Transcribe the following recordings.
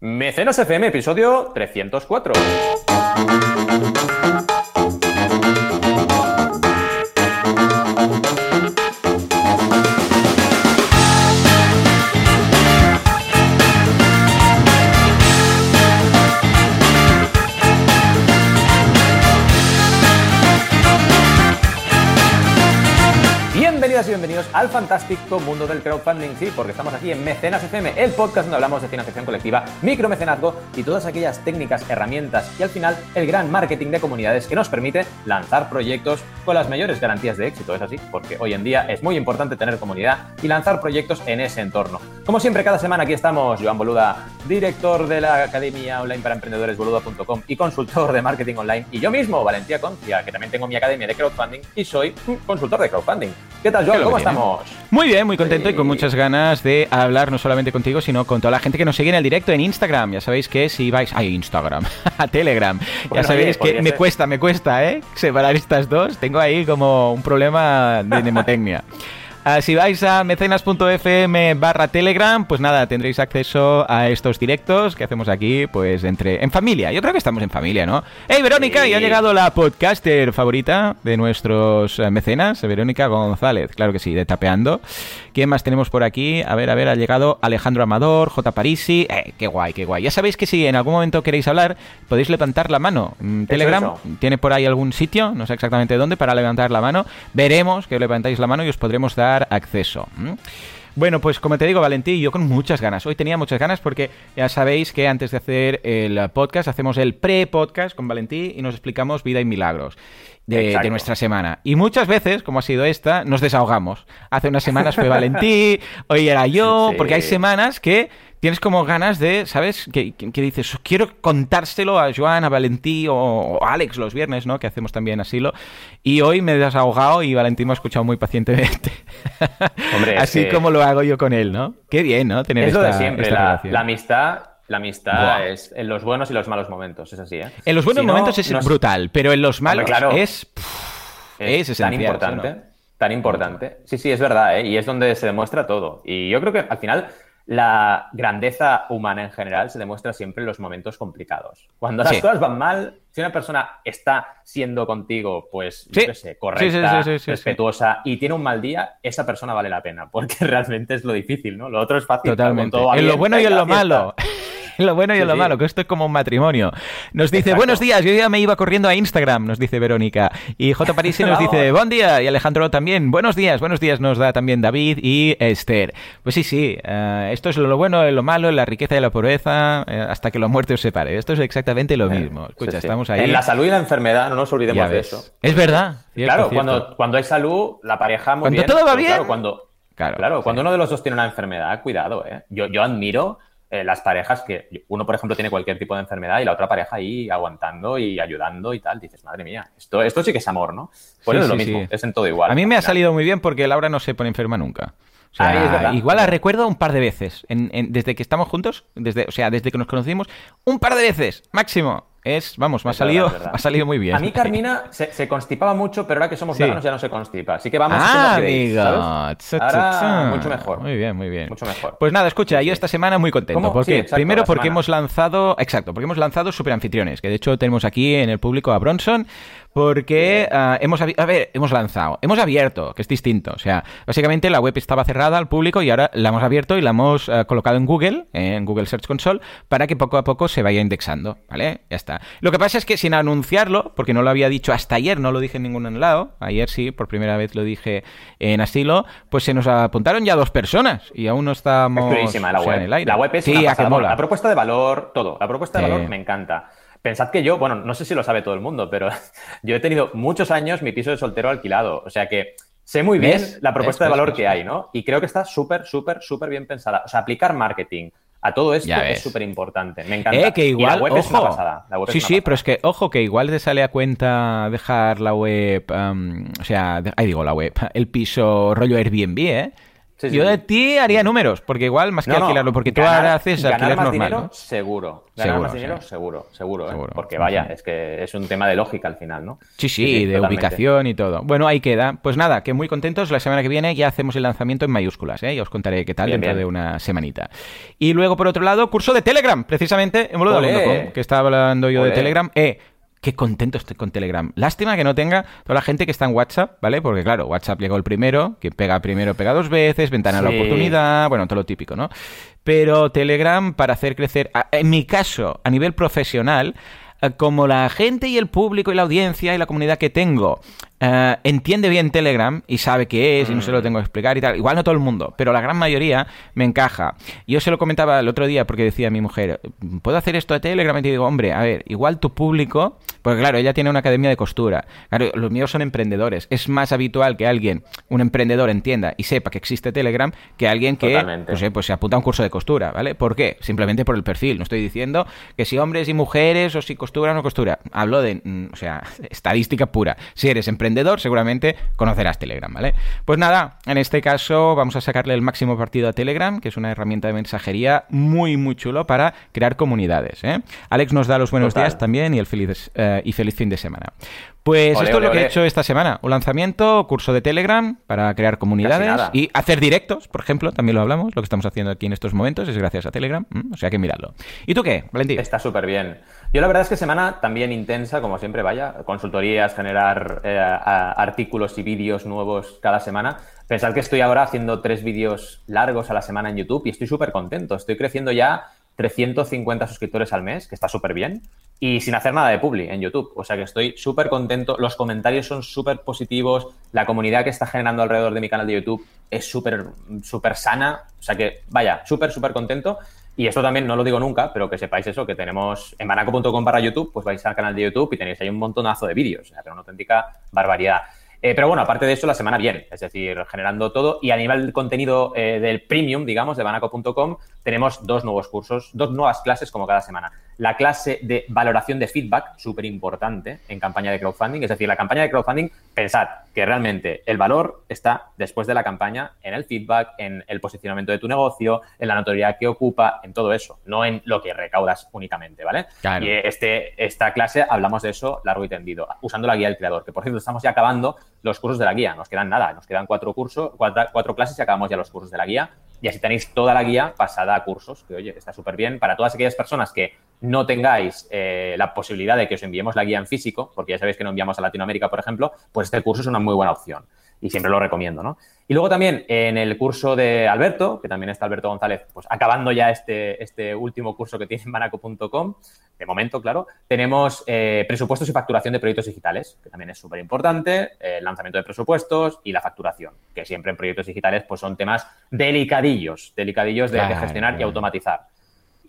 Mecenas FM, episodio 304. Al fantástico mundo del crowdfunding, sí, porque estamos aquí en Mecenas FM, el podcast donde hablamos de financiación colectiva, micromecenazgo y todas aquellas técnicas, herramientas y al final el gran marketing de comunidades que nos permite lanzar proyectos con las mayores garantías de éxito, es así, porque hoy en día es muy importante tener comunidad y lanzar proyectos en ese entorno. Como siempre, cada semana aquí estamos, Joan Boluda, director de la Academia Online para Emprendedores, boluda.com y consultor de marketing online, y yo mismo, Valentía Concia, que también tengo mi academia de crowdfunding y soy consultor de crowdfunding. ¿Qué tal, Joan? ¿Cómo estamos? Muy bien, muy contento y con muchas ganas de hablar no solamente contigo, sino con toda la gente que nos sigue en el directo en Instagram. Ya sabéis que si vais a Instagram, a Telegram, ya sabéis oye, que me ser. cuesta, me cuesta, ¿eh? Separar estas dos. Tengo ahí como un problema de mnemotecnia. Ah, si vais a mecenas.fm barra Telegram, pues nada, tendréis acceso a estos directos que hacemos aquí, pues entre en familia. Yo creo que estamos en familia, ¿no? ¡Hey, Verónica! Sí. Y ha llegado la podcaster favorita de nuestros eh, mecenas, Verónica González, claro que sí, de Tapeando. ¿Quién más tenemos por aquí? A ver, a ver, ha llegado Alejandro Amador, J. Parisi. Eh, qué guay, qué guay. Ya sabéis que si en algún momento queréis hablar, podéis levantar la mano. Mm, Telegram eso. tiene por ahí algún sitio, no sé exactamente dónde, para levantar la mano. Veremos que levantáis la mano y os podremos dar acceso. Bueno, pues como te digo, Valentín, yo con muchas ganas. Hoy tenía muchas ganas porque ya sabéis que antes de hacer el podcast hacemos el pre-podcast con Valentín y nos explicamos vida y milagros de, nuestra semana. Y muchas veces, como ha sido esta, nos desahogamos. Hace unas semanas fue Valentín, hoy era yo, Sí. porque hay semanas que tienes como ganas de, ¿sabes? Que, que- que dices, quiero contárselo a Joan, a Valentín o, o a Alex los viernes, ¿no? Que hacemos también asilo. Y hoy me he desahogado y Valentín me ha escuchado muy pacientemente. Hombre, es Así que- como lo hago yo con él, ¿no? Qué bien, ¿no? Tener Es lo de siempre, esta la, amistad. La amistad Buah. es en los buenos y los malos momentos, es así, ¿eh? En los buenos Si no, momentos es no brutal, pero en los malos claro. es... pff, es tan esencial, importante, tan importante. Sí, sí, es verdad, ¿eh? Y es donde se demuestra todo. Y yo creo que al final la grandeza humana en general se demuestra siempre en los momentos complicados. Cuando las Sí. cosas van mal, si una persona está siendo contigo, pues, yo Sí. qué sé, correcta, sí, respetuosa y tiene un mal día, esa persona vale la pena, porque realmente es lo difícil, ¿no? Lo otro es fácil. Totalmente. En lo bueno y en lo malo. En lo bueno y Sí, lo sí. malo, que esto es como un matrimonio. Nos dice, Exacto. buenos días, yo ya me iba corriendo a Instagram, nos dice Verónica. Y J. Parisi nos dice, buen día. Y Alejandro también, buenos días, buenos días nos da también David y Esther. Pues sí, sí, eh, esto es lo bueno, lo malo, la riqueza y la pobreza, eh, hasta que la muerte os separe. Esto es exactamente lo mismo. Escucha, Sí, estamos ahí. En la salud y la enfermedad, no nos olvidemos de eso. Es verdad. cierto, claro, cierto. Cuando, cuando hay salud, la pareja muy Cuando bien. todo va bien. Claro, cuando, Claro, claro, sí. cuando uno de los dos tiene una enfermedad, cuidado, ¿eh? Yo, yo admiro eh, las parejas que uno, por ejemplo, tiene cualquier tipo de enfermedad y la otra pareja ahí aguantando y ayudando y tal. Dices, madre mía, esto, esto sí que es amor, ¿no? Pues Sí, es lo mismo, sí. es en todo igual. A mí me ha salido muy bien porque Laura no se pone enferma nunca. O sea, Ah, igual la recuerdo un par de veces. En- en- desde que estamos juntos, desde, o sea, desde que nos conocimos, un par de veces, máximo. Es, vamos, me ha salido, me ha salido muy bien. A mí Carmina se, se constipaba mucho, pero ahora que somos Sí. veganos ya no se constipa. Así que vamos Ah. ¿sabes? Tsa, tsa, Ahora tsa. mucho mejor. Muy bien, muy bien. Mucho mejor. Pues nada, escucha, yo esta semana muy contento. ¿Cómo? ¿Por Sí, qué? exacto, Primero porque semana. hemos lanzado, exacto, porque hemos lanzado super anfitriones, que de hecho tenemos aquí en el público a Bronson, porque ah, hemos, a ver, hemos lanzado, hemos abierto, que es distinto. O sea, básicamente la web estaba cerrada al público y ahora la hemos abierto y la hemos ah, colocado en Google, eh, en Google Search Console, para que poco a poco se vaya indexando, ¿vale? Ya está. Lo que pasa es que sin anunciarlo, porque no lo había dicho hasta ayer, no lo dije en ningún lado, ayer sí, por primera vez lo dije en asilo, pues se nos apuntaron ya dos personas y aún no estamos Es la o sea, web. en el aire. La web es sí, una pasada. Mola. La propuesta de valor, todo. La propuesta de Sí. valor me encanta. Pensad que yo, bueno, no sé si lo sabe todo el mundo, pero yo he tenido muchos años mi piso de soltero alquilado. O sea que sé muy bien ¿Ves? la propuesta ¿Ves? de valor ¿Ves? que hay, ¿no? Y creo que está súper, súper, súper bien pensada. O sea, aplicar marketing a todo esto es súper importante. Me encanta. Eh, que Y igual, la web ojo. es una pasada. La web es sí, una sí, pasada. pero es que, ojo, que igual te sale a cuenta dejar la web, am, o sea, de- ahí digo la web, el piso rollo Airbnb, ¿eh? Yo de ti haría números, porque igual más que alquilarlo, porque tú ahora haces alquiler más normal. Dinero, Seguro. Ganar más dinero, seguro, seguro. ¿eh? Porque vaya, es que es un tema de lógica al final, ¿no? Sí, sí, de ubicación y todo. Bueno, ahí queda. Pues nada, que muy contentos. La semana que viene ya hacemos el lanzamiento en mayúsculas, ¿eh? Ya os contaré qué tal dentro de una semanita. Y luego, por otro lado, curso de Telegram, precisamente, en boludo.com, que estaba hablando yo de Telegram. Eh, Qué contento estoy con Telegram. Lástima que no tenga toda la gente que está en WhatsApp, ¿vale? Porque claro, WhatsApp llegó el primero, quien pega primero pega dos veces, ventana de la oportunidad, bueno, todo lo típico, ¿no? Pero Telegram para hacer crecer, en mi caso, a nivel profesional, eh, como la gente y el público y la audiencia y la comunidad que tengo eh, entiende bien Telegram y sabe qué es y no se lo mm. tengo que explicar y tal. Igual no todo el mundo, pero la gran mayoría me encaja. Yo se lo comentaba el otro día porque decía mi mujer, ¿puedo hacer esto de Telegram? Y digo, hombre, a ver, igual tu público, porque claro, ella tiene una academia de costura. Claro, los míos son emprendedores. Es más habitual que alguien, un emprendedor, entienda y sepa que existe Telegram que alguien que pues, eh, pues, se apunta a un curso de costura, ¿vale? ¿Por qué? Simplemente por el perfil. No estoy diciendo que si hombres y mujeres o si costura o no costura. Hablo de, mm, o sea, estadística pura. Si eres emprendedor, seguramente conocerás Telegram, ¿vale? Pues nada, en este caso vamos a sacarle el máximo partido a Telegram, que es una herramienta de mensajería muy, muy chulo para crear comunidades. ¿eh? Alex nos da los buenos días también y, el feliz, eh, y feliz fin de semana. Pues esto es lo que he hecho esta semana. Un lanzamiento, curso de Telegram para crear comunidades y hacer directos, por ejemplo, también lo hablamos, lo que estamos haciendo aquí en estos momentos es gracias a Telegram, o sea que miradlo. ¿Y tú qué, Valentín? Está súper bien. Yo la verdad es que semana también intensa, como siempre, vaya, consultorías, generar eh, artículos y vídeos nuevos cada semana. Pensad que estoy ahora haciendo tres vídeos largos a la semana en YouTube y estoy súper contento. Estoy creciendo ya 350 suscriptores al mes, que está súper bien, y sin hacer nada de publi en YouTube. O sea que estoy súper contento. Los comentarios son súper positivos. La comunidad que está generando alrededor de mi canal de YouTube es súper, súper sana. O sea que, vaya, súper, súper contento. Y esto también no lo digo nunca, pero que sepáis eso, que tenemos en banaco.com para YouTube, pues vais al canal de YouTube y tenéis ahí un montonazo de vídeos, pero una auténtica barbaridad. Eh, pero bueno, aparte de eso, la semana bien, es decir, generando todo. Y a nivel del contenido eh, del premium, digamos, de banaco.com, tenemos dos nuevos cursos, dos nuevas clases como cada semana la clase de valoración de feedback, súper importante en campaña de crowdfunding. Es decir, la campaña de crowdfunding, pensad que realmente el valor está después de la campaña en el feedback, en el posicionamiento de tu negocio, en la notoriedad que ocupa, en todo eso, no en lo que recaudas únicamente, ¿vale? Y este, esta clase hablamos de eso largo y tendido, usando la guía del creador, que por cierto estamos ya acabando los cursos de la guía, nos quedan nada, nos quedan cuatro cursos, cuatro clases y acabamos ya los cursos de la guía y así tenéis toda la guía pasada a cursos, que oye, está súper bien. Para todas aquellas personas que no tengáis eh, la posibilidad de que os enviemos la guía en físico, porque ya sabéis que no enviamos a Latinoamérica, por ejemplo, pues este curso es una muy buena opción y siempre lo recomiendo, ¿no? Y luego también en el curso de Alberto, que también está Alberto González, pues acabando ya este, este último curso que tiene en manaco.com, de momento, claro, tenemos eh, presupuestos y facturación de proyectos digitales, que también es súper importante, el lanzamiento de presupuestos y la facturación, que siempre en proyectos digitales pues son temas delicadillos, delicadillos de gestionar y automatizar.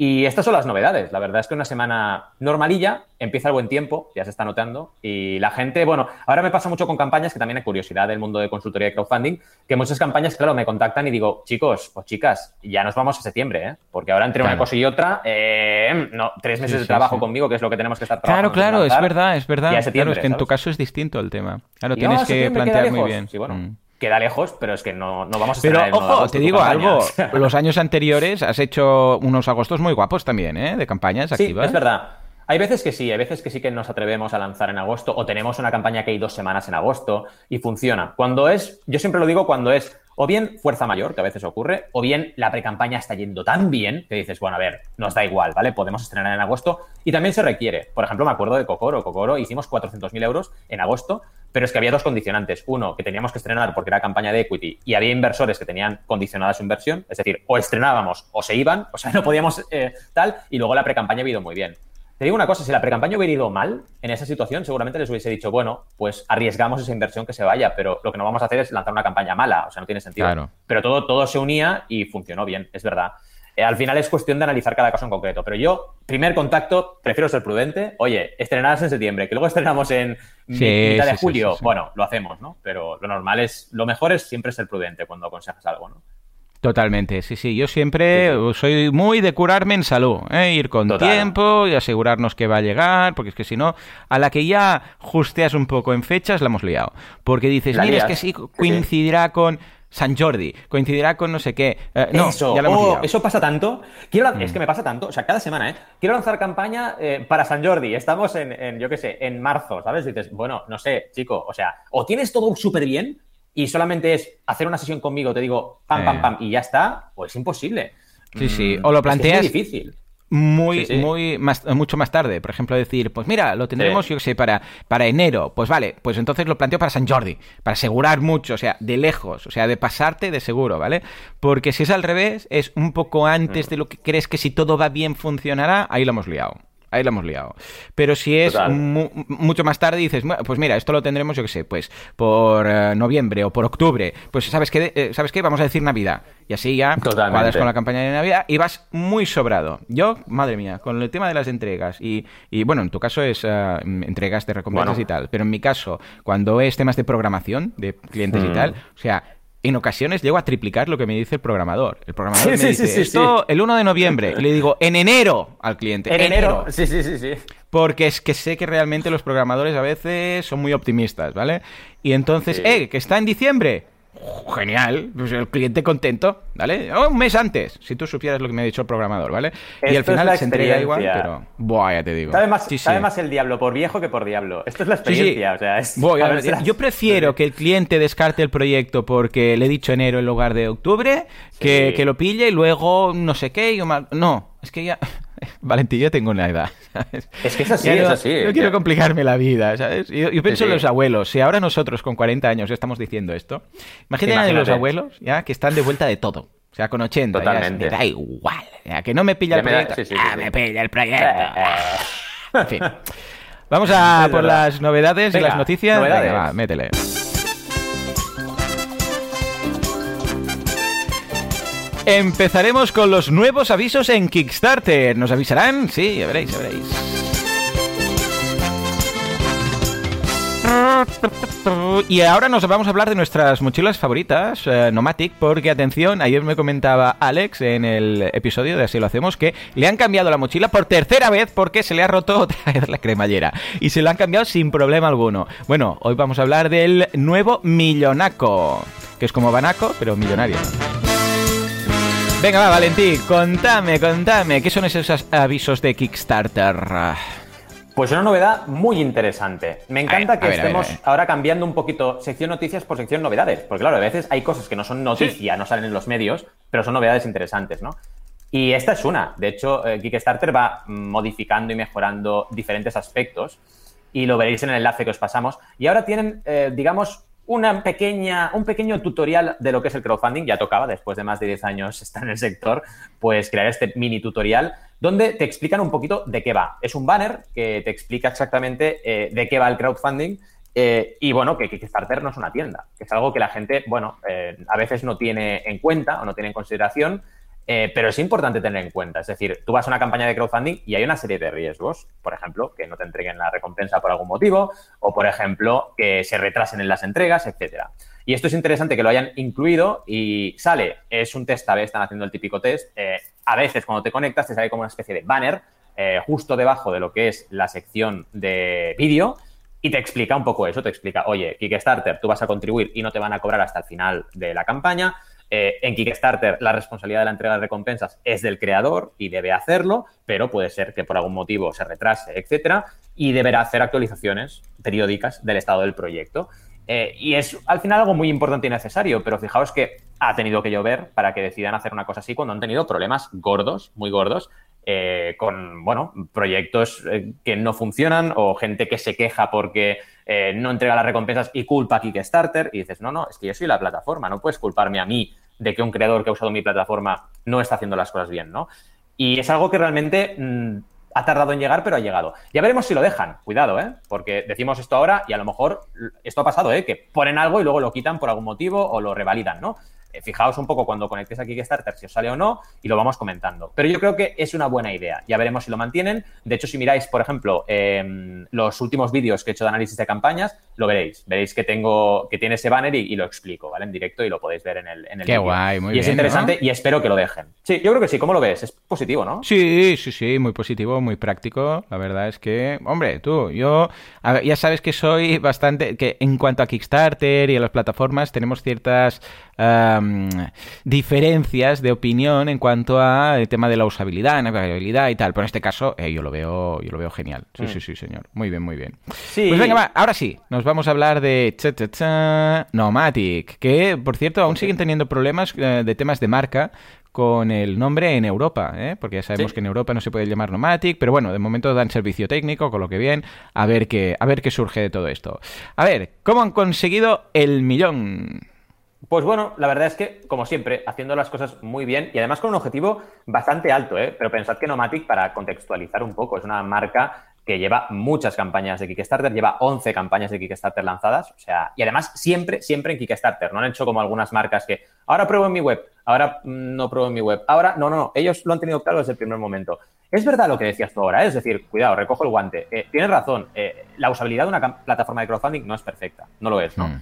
Y estas son las novedades. La verdad es que una semana normalilla, empieza el buen tiempo, ya se está notando. Y la gente, bueno, ahora me pasa mucho con campañas que también hay curiosidad del mundo de consultoría y crowdfunding, que muchas campañas, claro, me contactan y digo, chicos o chicas, ya nos vamos a septiembre, ¿eh? Porque ahora entre una cosa y otra, eh, no, tres meses de trabajo conmigo, que es lo que tenemos que estar trabajando. Claro, claro, es verdad, es verdad. claro, es que en tu caso es distinto el tema. Claro, tienes que plantear muy bien. Sí, bueno. Mm queda lejos, pero es que no, no vamos a Pero ojo, te digo algo, los años anteriores has hecho unos agostos muy guapos también, ¿eh? De campañas activas. Sí, es verdad. Hay veces que sí, hay veces que sí que nos atrevemos a lanzar en agosto o tenemos una campaña que hay dos semanas en agosto y funciona. Cuando es, yo siempre lo digo cuando es o bien fuerza mayor, que a veces ocurre, o bien la precampaña está yendo tan bien que dices, bueno, a ver, nos da igual, ¿vale? Podemos estrenar en agosto y también se requiere. Por ejemplo, me acuerdo de Cocoro. Cocoro hicimos 400.000 euros en agosto, pero es que había dos condicionantes. Uno, que teníamos que estrenar porque era campaña de equity y había inversores que tenían condicionada su inversión, es decir, o estrenábamos o se iban, o sea, no podíamos eh, tal, y luego la precampaña ha ido muy bien. Te digo una cosa, si la precampaña hubiera ido mal en esa situación, seguramente les hubiese dicho, bueno, pues arriesgamos esa inversión que se vaya, pero lo que no vamos a hacer es lanzar una campaña mala, o sea, no tiene sentido. Pero todo, todo se unía y funcionó bien, es verdad. Eh, al final es cuestión de analizar cada caso en concreto, pero yo, primer contacto, prefiero ser prudente. Oye, estrenarás en septiembre, que luego estrenamos en mitad de julio, bueno, lo hacemos, ¿no? Pero lo normal es, lo mejor es siempre ser prudente cuando aconsejas algo, ¿no? Totalmente, sí, sí. Yo siempre soy muy de curarme en salud, ¿eh? ir con tiempo y asegurarnos que va a llegar, porque es que si no, a la que ya justeas un poco en fechas, la hemos liado. Porque dices, mira, es que sí coincidirá con... San Jordi, coincidirá con no sé qué. Eh, no, eso, ya lo hemos oh, eso pasa tanto. Quiero, Mm. Es que me pasa tanto, o sea, cada semana, ¿eh? Quiero lanzar campaña eh, para San Jordi. Estamos en, en, yo qué sé, en marzo, ¿sabes? Y dices, bueno, no sé, chico, o sea, o tienes todo súper bien y solamente es hacer una sesión conmigo, te digo, pam, Eh. pam, pam, y ya está, o es imposible. Sí, sí. Mm, O lo que es muy planteas difícil. Muy, Sí, sí. muy más, mucho más tarde. Por ejemplo, decir, pues mira, lo tendremos, yo qué sé, para, para enero. Pues vale, pues entonces lo planteo para San Jordi, para asegurar mucho, o sea, de lejos, o sea, de pasarte de seguro, ¿vale? Porque si es al revés, es un poco antes Mm. de lo que crees que si todo va bien funcionará, ahí lo hemos liado. Ahí lo hemos liado. Pero si es mu- mucho más tarde y dices, "Bueno, pues mira, esto lo tendremos, yo qué sé, pues por eh, noviembre o por octubre, pues ¿sabes qué? Eh, ¿Sabes qué? Vamos a decir Navidad. Y así ya Totalmente. cuadras con la campaña de Navidad y vas muy sobrado. Yo, madre mía, con el tema de las entregas y, y, bueno, en tu caso es eh, entregas de recompensas Bueno. y tal, pero en mi caso, cuando es temas de programación de clientes y Mm. tal, o sea... En ocasiones llego a triplicar lo que me dice el programador. El programador Sí, me sí, dice, sí, esto el 1 de noviembre. Y le digo, en enero al cliente. En enero. Sí, sí, sí, sí. Porque es que sé que realmente los programadores a veces son muy optimistas, ¿vale? Y entonces, eh, que está en diciembre. Genial, pues el cliente contento, ¿vale? Oh, un mes antes, si tú supieras lo que me ha dicho el programador, ¿vale? y al final se entrega igual, pero... Buah, ya te digo. Sabe más, Sí, sí. sabe más el diablo por viejo que por diablo. Esto es la sí. experiencia, o sea, es... Voy, ver, yo prefiero que el cliente descarte el proyecto porque le he dicho enero en lugar de octubre, que, que lo pille y luego no sé qué. y mal- No, es que ya... Valentín, yo tengo una edad, ¿sabes? Es que es así, Ya es así. No quiero complicarme la vida, ¿sabes? Yo, yo pienso Sí, en los abuelos. Si ahora nosotros con 40 años ya estamos diciendo esto, imagínate, a los abuelos ya que están de vuelta de todo. O sea, con 80. ya es, Totalmente. me da igual. ya, que no me pilla Ya el me da- proyecto. sí, ah, sí. me pilla el proyecto. Eh, En fin. Vamos a por las novedades y las noticias. novedades. Venga, va, métele. Empezaremos con los nuevos avisos en Kickstarter. ¿Nos avisarán? Sí, ya veréis, ya veréis. Y ahora nos vamos a hablar de nuestras mochilas favoritas, eh, Nomatic, porque atención, ayer me comentaba Alex en el episodio de Así lo hacemos que le han cambiado la mochila por tercera vez porque se le ha roto otra vez la cremallera y se lo han cambiado sin problema alguno. Bueno, hoy vamos a hablar del nuevo Millonaco, que es como Banaco, pero millonario. Venga, va, Valentín, contame, contame, ¿qué son esos avisos de Kickstarter? Pues una novedad muy interesante. Me encanta ver, que ver, estemos ahora cambiando un poquito sección noticias por sección novedades. Porque claro, a veces hay cosas que no son noticia, no salen en los medios, pero son novedades interesantes, ¿no? Y esta es una. De hecho, eh, Kickstarter va modificando y mejorando diferentes aspectos y lo veréis en el enlace que os pasamos. Y ahora tienen, eh, digamos, una pequeña, un pequeño tutorial de lo que es el crowdfunding. Ya tocaba, después de más de 10 años estar en el sector, pues crear este mini tutorial donde te explican un poquito de qué va. Es un banner que te explica exactamente eh, de qué va el crowdfunding eh, y bueno, que Kickstarter no es una tienda, que es algo que la gente, bueno, eh, a veces no tiene en cuenta o no tiene en consideración, eh, pero es importante tener en cuenta. Es decir, tú vas a una campaña de crowdfunding y hay una serie de riesgos, por ejemplo, que no te entreguen la recompensa por algún motivo, o por ejemplo, que se retrasen en las entregas, etcétera. Y esto es interesante que lo hayan incluido y sale, es un test A-B, están haciendo el típico test. eh, a veces cuando te conectas te sale como una especie de banner eh, justo debajo de lo que es la sección de vídeo y te explica un poco eso, te explica, oye, Kickstarter, tú vas a contribuir y no te van a cobrar hasta el final de la campaña. Eh, en Kickstarter la responsabilidad de la entrega de recompensas es del creador y debe hacerlo, pero puede ser que por algún motivo se retrase, etcétera, y deberá hacer actualizaciones periódicas del estado del proyecto. Eh, y es al final algo muy importante y necesario, pero fijaos que ha tenido que llover para que decidan hacer una cosa así cuando han tenido problemas gordos, muy gordos, eh, con, bueno, proyectos eh, que no funcionan o gente que se queja porque no entrega las recompensas y culpa a Kickstarter y dices, no, no, es que yo soy la plataforma, no puedes culparme a mí de que un creador que ha usado mi plataforma no está haciendo las cosas bien, ¿no? Y es algo que realmente mm, ha tardado en llegar, pero ha llegado. Ya veremos si lo dejan, cuidado, ¿eh? Porque decimos esto ahora y a lo mejor esto ha pasado, ¿eh? Que ponen algo y luego lo quitan por algún motivo o lo revalidan, ¿no? Eh, fijaos un poco cuando conectéis a Kickstarter si os sale o no y lo vamos comentando. Pero yo creo que es una buena idea. Ya veremos si lo mantienen. De hecho, si miráis, por ejemplo, em, los últimos vídeos que he hecho de análisis de campañas, lo veréis. Veréis que tengo que tiene ese banner y, lo explico, ¿vale? En directo y lo podéis ver en el, en el Qué guay, muy y es interesante y espero que lo dejen. Sí, yo creo que sí. ¿Cómo lo ves? Es positivo, ¿no? Sí, sí, sí, muy positivo, muy práctico. La verdad es que, hombre, tú, yo, ya sabes que soy bastante, que en cuanto a Kickstarter y a las plataformas tenemos ciertas diferencias de opinión en cuanto al tema de la usabilidad, navegabilidad y tal. Pero en este caso, eh, yo lo veo, yo lo veo genial. Sí, mm. sí, sí, señor. Muy bien, muy bien. Pues venga, va, ahora sí, nos vamos a hablar de cha, Nomatic, que por cierto aún siguen teniendo problemas eh, de temas de marca con el nombre en Europa, ¿eh? porque ya sabemos que en Europa no se puede llamar Nomatic, pero bueno, de momento dan servicio técnico, con lo que bien, a ver qué, a ver qué surge de todo esto. A ver, ¿cómo han conseguido el millón? Pues bueno, la verdad es que, como siempre, haciendo las cosas muy bien y además con un objetivo bastante alto, ¿eh? pero pensad que Nomatic, para contextualizar un poco, es una marca que lleva muchas campañas de Kickstarter, lleva 11 campañas de Kickstarter lanzadas, o sea, y además siempre, siempre en Kickstarter, no han hecho como algunas marcas que ahora pruebo en mi web, ahora mm, no pruebo en mi web, ahora no, no, no, ellos lo han tenido claro desde el primer momento. Es verdad lo que decías tú ahora, ¿eh? es decir, cuidado, recojo el guante. Eh, tienes razón, eh, la usabilidad de una plataforma de crowdfunding no es perfecta, no lo es, ¿no? Mm.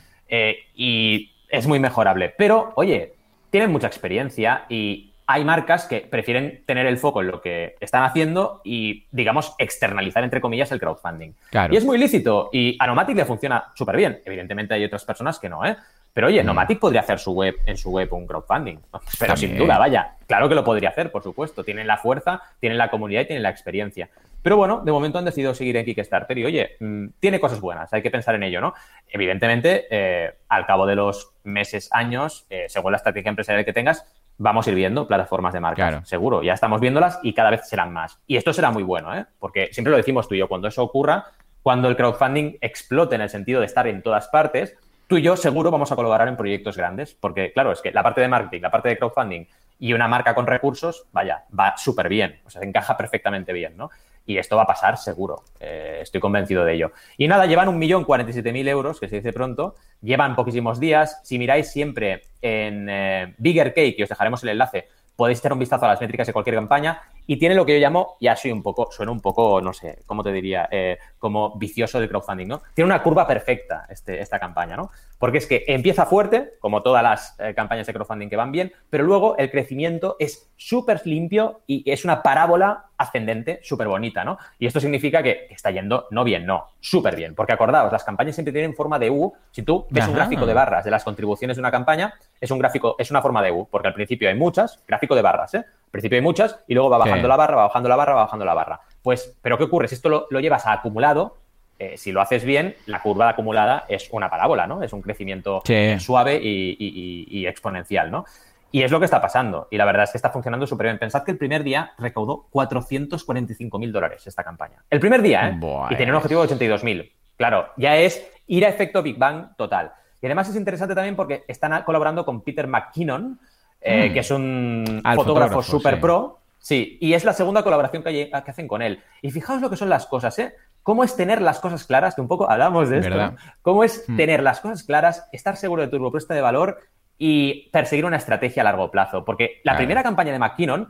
y es muy mejorable, pero oye, tienen mucha experiencia y hay marcas que prefieren tener el foco en lo que están haciendo y, digamos, externalizar, entre comillas, el crowdfunding. Y es muy lícito y a Nomatic le funciona súper bien. Evidentemente hay otras personas que no, ¿eh? Pero oye, mm. Nomatic podría hacer su web en su web un crowdfunding. Pero sin duda, vaya, claro que lo podría hacer, por supuesto. Tienen la fuerza, tienen la comunidad y tienen la experiencia. Pero bueno, de momento han decidido seguir en Kickstarter y oye, mm, tiene cosas buenas, hay que pensar en ello, ¿no? Evidentemente, eh, al cabo de los meses, años, eh, según la estrategia empresarial que tengas, vamos a ir viendo plataformas de marca. Seguro, ya estamos viéndolas y cada vez serán más. Y esto será muy bueno, ¿eh? porque siempre lo decimos tú y yo, cuando eso ocurra, cuando el crowdfunding explote en el sentido de estar en todas partes, tú y yo seguro vamos a colaborar en proyectos grandes, porque claro, es que la parte de marketing, la parte de crowdfunding y una marca con recursos, vaya, va súper bien, o sea, se encaja perfectamente bien, ¿no? Y esto va a pasar seguro. Eh, estoy convencido de ello. Y nada, llevan 1.047.000 euros, que se dice pronto, llevan poquísimos días. Si miráis siempre en eh, Bigger Cake, y os dejaremos el enlace, podéis echar un vistazo a las métricas de cualquier campaña y tiene lo que yo llamo, ya soy un poco, suena un poco, no sé, ¿cómo te diría? Eh, como vicioso del crowdfunding, ¿no? Tiene una curva perfecta este, esta campaña, ¿no? Porque es que empieza fuerte, como todas las eh, campañas de crowdfunding que van bien, pero luego el crecimiento es súper limpio y es una parábola ascendente súper bonita, ¿no? Y esto significa que está yendo no bien, no, súper bien. Porque acordaos, las campañas siempre tienen forma de U. Si tú ves un gráfico de barras de las contribuciones de una campaña, es un gráfico, es una forma de U, porque al principio hay muchas, gráfico de barras, ¿eh? Al principio hay muchas y luego va bajando la barra, va bajando la barra, va bajando la barra. Pues, ¿pero qué ocurre? Si esto lo, llevas a acumulado, eh, si lo haces bien, la curva acumulada es una parábola, ¿no? Es un crecimiento suave y, exponencial, ¿no? Y es lo que está pasando. Y la verdad es que está funcionando súper bien. Pensad que el primer día recaudó 445 mil dólares esta campaña. El primer día, ¿eh? Y tenía un objetivo de 82 mil. Claro, ya es ir a efecto Big Bang total. Y además es interesante también porque están colaborando con Peter McKinnon, eh, mm. que es un fotógrafo, super pro. Sí, y es la segunda colaboración que, hacen con él. Y fijaos lo que son las cosas, ¿eh? ¿Cómo es tener las cosas claras? Que un poco hablamos de esto. ¿Cómo es mm. tener las cosas claras, estar seguro de tu propuesta de valor y perseguir una estrategia a largo plazo? Porque la primera campaña de McKinnon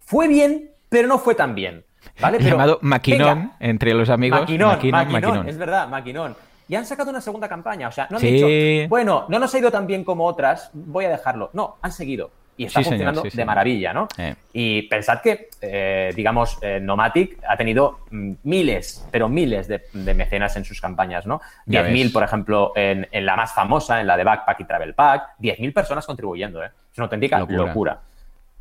fue bien, pero no fue tan bien. ¿vale? Llamado McKinnon entre los amigos. McKinnon, es verdad, McKinnon y han sacado una segunda campaña. O sea, no han dicho, bueno, no nos ha ido tan bien como otras, voy a dejarlo. No, han seguido. Y está funcionando de maravilla, ¿no? Eh. Y pensad que, eh, digamos, eh, Nomatic ha tenido mm, miles, pero miles de, mecenas en sus campañas, ¿no? 10.000, por ejemplo, en, la más famosa, en la de Backpack y Travel Pack, 10.000 personas contribuyendo, ¿eh? Es una auténtica locura.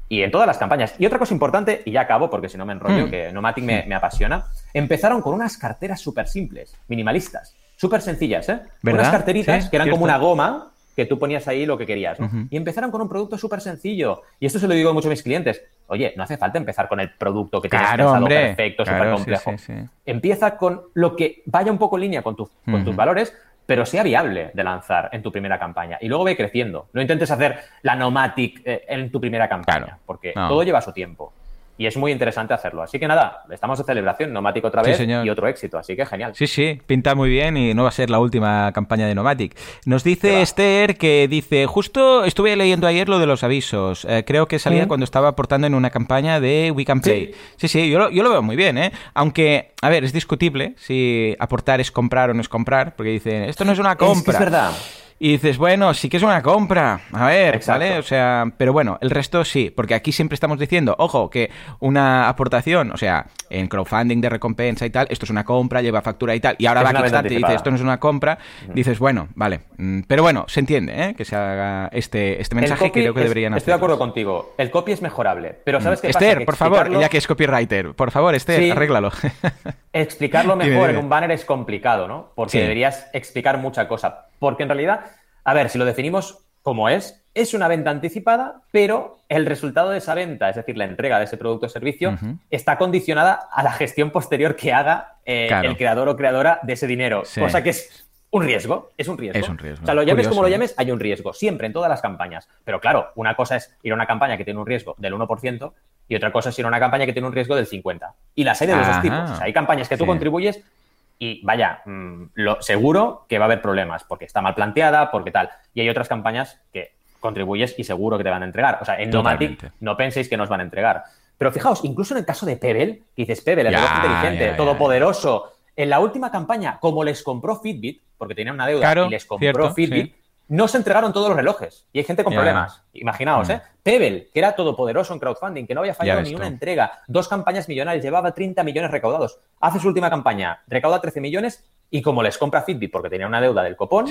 Y en todas las campañas. Y otra cosa importante, y ya acabo porque si no me enrollo, mm. que Nomatic me, me apasiona, empezaron con unas carteras súper simples, minimalistas Súper sencillas, ¿eh? Unas carteritas que eran como una goma que tú ponías ahí lo que querías. ¿no? Y empezaron con un producto súper sencillo. Y esto se lo digo mucho a mis clientes. Oye, no hace falta empezar con el producto que tienes pensado perfecto, súper complejo. Empieza con lo que vaya un poco en línea con, tus valores, pero sea viable de lanzar en tu primera campaña. Y luego ve creciendo. No intentes hacer la Nomatic eh, en tu primera campaña, porque todo lleva su tiempo. Y es muy interesante hacerlo. Así que nada, estamos de celebración, Nomatic otra vez y otro éxito, así que genial. Sí, sí, pinta muy bien y no va a ser la última campaña de Nomatic. Nos dice Esther que dice, justo estuve leyendo ayer lo de los avisos, eh, creo que salía cuando estaba aportando en una campaña de We Can Play. Sí, sí, yo, lo, yo lo veo muy bien, ¿eh? Aunque, a ver, es discutible si aportar es comprar o no es comprar, porque dicen, esto no es una compra. Es, es verdad. Y dices, bueno, sí que es una compra. A ver, ¿vale? O sea, pero bueno, el resto sí, porque aquí siempre estamos diciendo, ojo, que una aportación, o sea, en crowdfunding de recompensa y tal, esto es una compra, lleva factura y tal, y ahora va a Kickstarter y dice, esto no es una compra, dices, bueno, vale. Mm, pero bueno, se entiende, ¿eh? Que se haga este, este mensaje que creo que deberían hacer. Estoy de acuerdo contigo. El copy es mejorable, pero ¿sabes qué Esther, por favor, ya que es copywriter, por favor, Esther, arréglalo. explicarlo mejor en un banner es complicado, ¿no? Porque deberías explicar mucha cosa. Porque en realidad, a ver, si lo definimos como es, es una venta anticipada, pero el resultado de esa venta, es decir, la entrega de ese producto o servicio, está condicionada a la gestión posterior que haga eh, el creador o creadora de ese dinero. Cosa que es un riesgo, es un riesgo. Es un riesgo. O sea, lo llames como lo llames, hay un riesgo, siempre, en todas las campañas. Pero claro, una cosa es ir a una campaña que tiene un riesgo del 1% y otra cosa es ir a una campaña que tiene un riesgo del 50%. Y las hay de los dos tipos. hay campañas que tú contribuyes y vaya, mm, lo, seguro que va a haber problemas porque está mal planteada, porque tal. Y hay otras campañas que contribuyes y seguro que te van a entregar. O sea, en Nomatic no penséis que nos van a entregar. Pero fijaos, incluso en el caso de Pebble, que dices Pebble, el reloj inteligente, todopoderoso, en la última campaña, como les compró Fitbit, porque tenían una deuda y les compró Fitbit, no se entregaron todos los relojes. Y hay gente con problemas. Imaginaos, mm. ¿eh? Pebble, que era todopoderoso en crowdfunding, que no había fallado ni una entrega, dos campañas millonarias, llevaba 30 millones recaudados. Hace su última campaña, recauda 13 millones y como les compra Fitbit porque tenía una deuda del copón,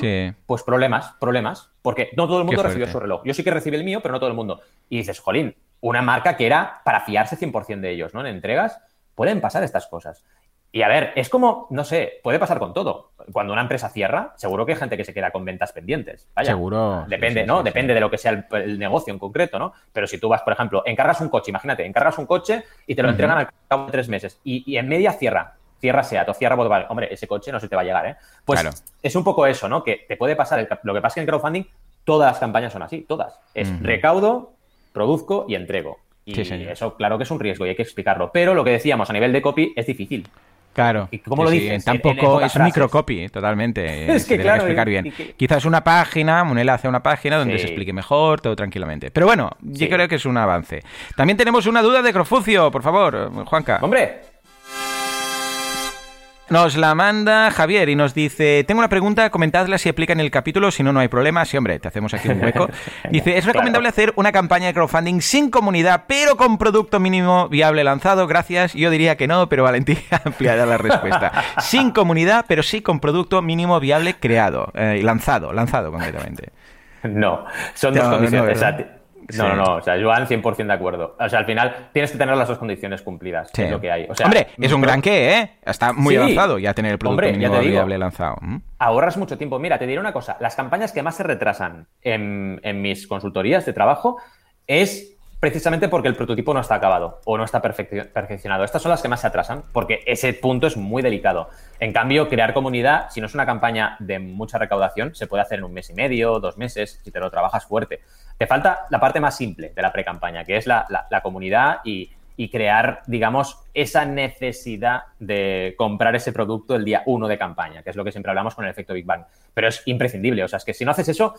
pues problemas, problemas. Porque no todo el mundo recibió su reloj. Yo sí que recibí el mío, pero no todo el mundo. Y dices, jolín, una marca que era para fiarse 100% de ellos, ¿no? En entregas, pueden pasar estas cosas. Y a ver, es como, no sé, puede pasar con todo. Cuando una empresa cierra, seguro que hay gente que se queda con ventas pendientes. seguro. Depende, ¿no? Depende de lo que sea el, negocio en concreto, ¿no? Pero si tú vas, por ejemplo, encargas un coche, imagínate, encargas un coche y te lo entregan al cabo de tres meses y, en media cierra, cierra SEAT o cierra Volkswagen, hombre, ese coche no se te va a llegar, ¿eh? Pues es un poco eso, ¿no? Que te puede pasar. lo que pasa es que en crowdfunding todas las campañas son así, todas. Es recaudo, produzco y entrego. Y eso, claro que es un riesgo y hay que explicarlo. Pero lo que decíamos a nivel de copy es difícil. Claro. ¿Y cómo lo dices? tampoco es un microcopy, totalmente. Es que claro. explicar bien. Quizás una página, un enlace a una página donde se explique mejor, todo tranquilamente. Pero bueno, yo creo que es un avance. También tenemos una duda de Crofucio, por favor, Juanca. Hombre, nos la manda Javier y nos dice, tengo una pregunta, comentadla si aplica en el capítulo, si no, no hay problema. Sí, hombre, te hacemos aquí un hueco. Dice, ¿es recomendable hacer una campaña de crowdfunding sin comunidad, pero con producto mínimo viable lanzado? Gracias. Yo diría que no, pero Valentín ampliará la respuesta. Sin comunidad, pero sí con producto mínimo viable creado, eh, lanzado, lanzado completamente. No, son dos condiciones. No, no, no, o sea, Joan 100% de acuerdo. O sea, al final tienes que tener las dos condiciones cumplidas, es lo que hay. Hombre, es un gran qué, ¿eh? Está muy avanzado ya tener el producto mínimo viable lanzado. Ahorras mucho tiempo. Mira, te diré una cosa, las campañas que más se retrasan en, en mis consultorías de trabajo es precisamente porque el prototipo no está acabado o no está perfeccionado. Estas son las que más se atrasan porque ese punto es muy delicado. En cambio, crear comunidad, si no es una campaña de mucha recaudación, se puede hacer en un mes y medio, dos meses, si te lo trabajas fuerte. Te falta la parte más simple de la pre-campaña, que es la, comunidad y, crear, digamos, esa necesidad de comprar ese producto el día uno de campaña, que es lo que siempre hablamos con el efecto Big Bang. Pero es imprescindible. O sea, es que si no haces eso,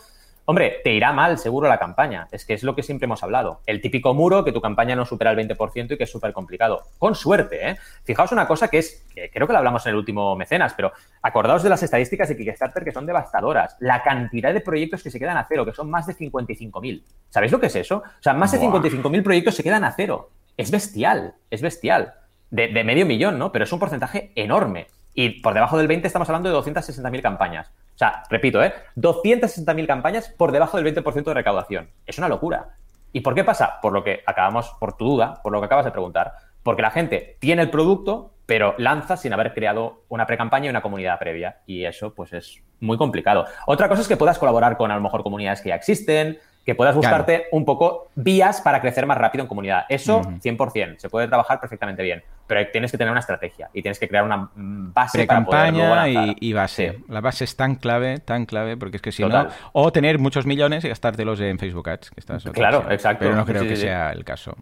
Hombre, te irá mal seguro la campaña. Es que es lo que siempre hemos hablado. El típico muro que tu campaña no supera el 20% y que es súper complicado. Con suerte, ¿eh? Fijaos una cosa que es, que creo que lo hablamos en el último mecenas, pero acordaos de las estadísticas de Kickstarter que son devastadoras. La cantidad de proyectos que se quedan a cero, que son más de 55.000. ¿Sabéis lo que es eso? O sea, más de 55.000 proyectos se quedan a cero. Es bestial, es bestial. De, de medio millón, ¿no? Pero es un porcentaje enorme. Y por debajo del 20 estamos hablando de 260.000 campañas. O sea, repito, ¿eh? 260.000 campañas por debajo del 20% de recaudación. Es una locura. ¿Y por qué pasa? Por lo que acabamos, por tu duda, por lo que acabas de preguntar. Porque la gente tiene el producto, pero lanza sin haber creado una pre-campaña y una comunidad previa. Y eso, pues, es muy complicado. Otra cosa es que puedas colaborar con, a lo mejor, comunidades que ya existen, que puedas buscarte un poco vías para crecer más rápido en comunidad. Eso, 100%, se puede trabajar perfectamente bien, pero tienes que tener una estrategia y tienes que crear una mm, base para campaña y, y, base. La base es tan clave, tan clave, porque es que si no... O tener muchos millones y gastártelos en Facebook Ads, que estás Claro, exacto. Pero no creo que sea el caso.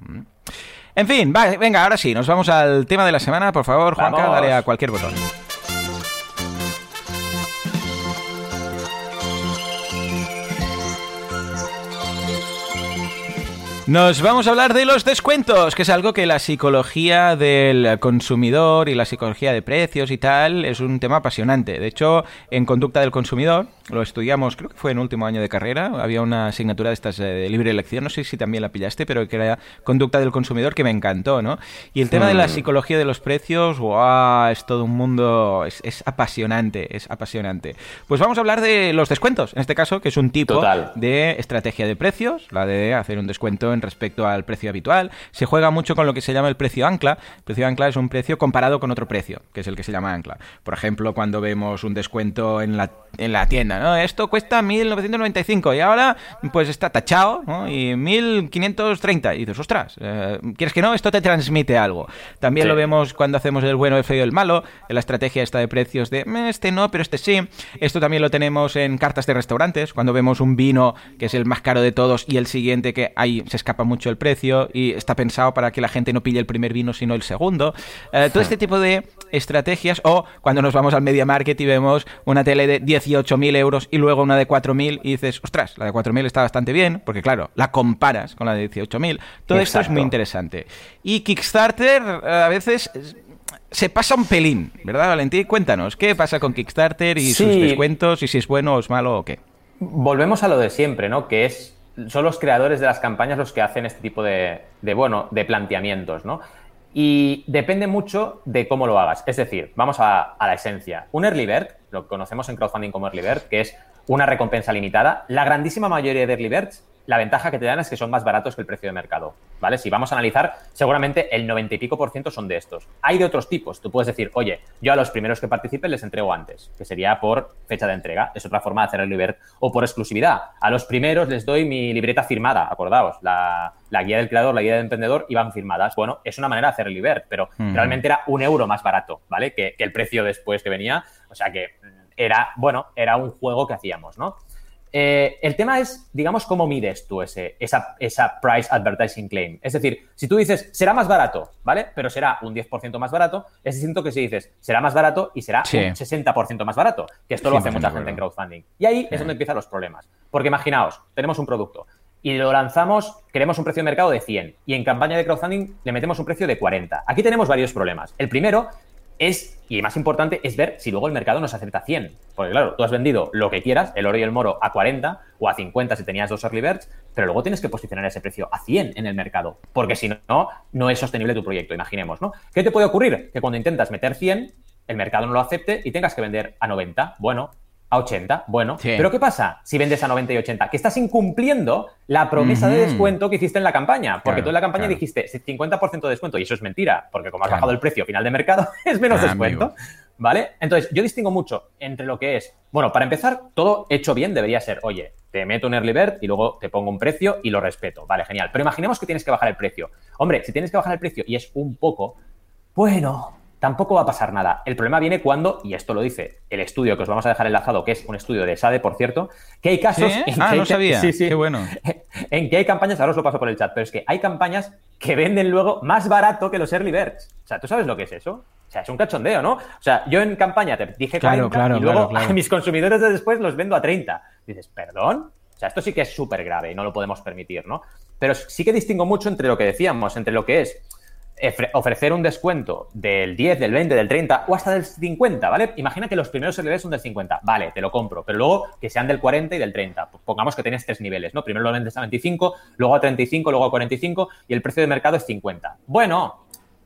En fin, va, venga, ahora sí, nos vamos al tema de la semana. Por favor, Juanca, Vamos. dale a cualquier botón. Nos vamos a hablar de los descuentos, que es algo que la psicología del consumidor y la psicología de precios y tal es un tema apasionante. De hecho, en conducta del consumidor lo estudiamos, creo que fue en último año de carrera, había una asignatura de estas eh, de libre elección, no sé si también la pillaste, pero que era conducta del consumidor que me encantó, ¿no? Y el tema de la psicología de los precios, ¡guau! Es todo un mundo, es, es apasionante, es apasionante. Pues vamos a hablar de los descuentos, en este caso, que es un tipo Total. de estrategia de precios, la de hacer un descuento en respecto al precio habitual. Se juega mucho con lo que se llama el precio ancla. El precio ancla es un precio comparado con otro precio, que es el que se llama ancla. Por ejemplo, cuando vemos un descuento en la, en la tienda, ¿no? Esto cuesta 1.995 y ahora pues está tachado, ¿no? Y 1.530. Y dices, ostras, eh, ¿quieres que no? Esto te transmite algo. También Sí. lo vemos cuando hacemos el bueno, el feo y el malo, en la estrategia esta de precios de "Me, este no, pero este sí. Esto también lo tenemos en cartas de restaurantes, cuando vemos un vino que es el más caro de todos y el siguiente que ahí se escapa mucho el precio y está pensado para que la gente no pille el primer vino sino el segundo. Eh, todo este tipo de estrategias o cuando nos vamos al media market y vemos una tele de 18.000 euros y luego una de 4.000 y dices, ostras, la de 4.000 está bastante bien, porque claro, la comparas con la de 18.000. Todo esto es muy interesante. Y Kickstarter eh, a veces es- se pasa un pelín, ¿verdad, Valentín? Cuéntanos, ¿qué pasa con Kickstarter y sus descuentos y si es bueno o es malo o qué? Volvemos a lo de siempre, ¿no? Que es son los creadores de las campañas los que hacen este tipo de, bueno, de planteamientos, ¿no? Y depende mucho de cómo lo hagas. Es decir, vamos a, a la esencia. Un early bird, lo que conocemos en crowdfunding como early bird, que es una recompensa limitada. La grandísima mayoría de early birds, la ventaja que te dan es que son más baratos que el precio de mercado, ¿vale? Si vamos a analizar, seguramente el 90 y pico por ciento son de estos. Hay de otros tipos. Tú puedes decir, oye, yo a los primeros que participen les entrego antes, que sería por fecha de entrega. Es otra forma de hacer early bird. O por exclusividad. A los primeros les doy mi libreta firmada, acordaos, la, la guía del creador, la guía del emprendedor iban firmadas. Bueno, es una manera de hacer early bird, pero realmente era un euro más barato, ¿vale? Que, que el precio después que venía. O sea que mm, era, bueno, era un juego que hacíamos, ¿no? Eh, el tema es, digamos, cómo mides tú ese, esa, esa price advertising claim. Es decir, si tú dices, será más barato, ¿vale? Pero será un 10% más barato, es distinto que si dices, será más barato y será Sí. un 60% más barato. Que esto lo hace 100% mucha gente en crowdfunding. Y ahí es donde empiezan los problemas. Porque imaginaos, tenemos un producto y lo lanzamos, queremos un precio de mercado de 100 y en campaña de crowdfunding le metemos un precio de 40. Aquí tenemos varios problemas. El primero es, y más importante, es ver si luego el mercado nos acepta 100. Porque claro, tú has vendido lo que quieras, el oro y el moro, a 40 o a 50 si tenías dos early birds, pero luego tienes que posicionar ese precio a 100 en el mercado. Porque si no, no es sostenible tu proyecto, imaginemos, ¿no? ¿Qué te puede ocurrir? Que cuando intentas meter 100, el mercado no lo acepte y tengas que vender a 90. Bueno, a 80, bueno. Sí. Pero ¿qué pasa si vendes a 90 y 80? Que estás incumpliendo la promesa de descuento que hiciste en la campaña. Porque Claro, tú en la campaña claro. dijiste 50% de descuento y eso es mentira, porque como has Claro. bajado el precio final de mercado, es menos Ah, descuento. amigo. ¿Vale? Entonces, yo distingo mucho entre lo que es, bueno, para empezar, todo hecho bien debería ser, oye, te meto un early bird y luego te pongo un precio y lo respeto. Vale, genial. Pero imaginemos que tienes que bajar el precio. Hombre, si tienes que bajar el precio y es un poco, bueno, tampoco va a pasar nada. El problema viene cuando, y esto lo dice el estudio que os vamos a dejar enlazado, que es un estudio de SADE, por cierto, que hay casos ¿Sí? en Ah, que no hay- sabía. Sí, sí. Qué bueno. En que hay campañas, ahora os lo paso por el chat, pero es que hay campañas que venden luego más barato que los early birds. O sea, ¿tú sabes lo que es eso? O sea, es un cachondeo, ¿no? O sea, yo en campaña te dije 40 Claro, claro, y luego claro, claro. a mis consumidores de después los vendo a 30. Dices, ¿perdón? O sea, esto sí que es súper grave y no lo podemos permitir, ¿no? Pero sí que distingo mucho entre lo que decíamos, entre lo que es ofrecer un descuento del 10, del 20, del 30 o hasta del 50, ¿vale? Imagina que los primeros niveles son del 50, vale, te lo compro, pero luego que sean del 40 y del 30. Pues Pongamos que tienes tres niveles, ¿no? Primero lo vendes a 25, luego a 35, luego a 45 y el precio de mercado es 50. Bueno,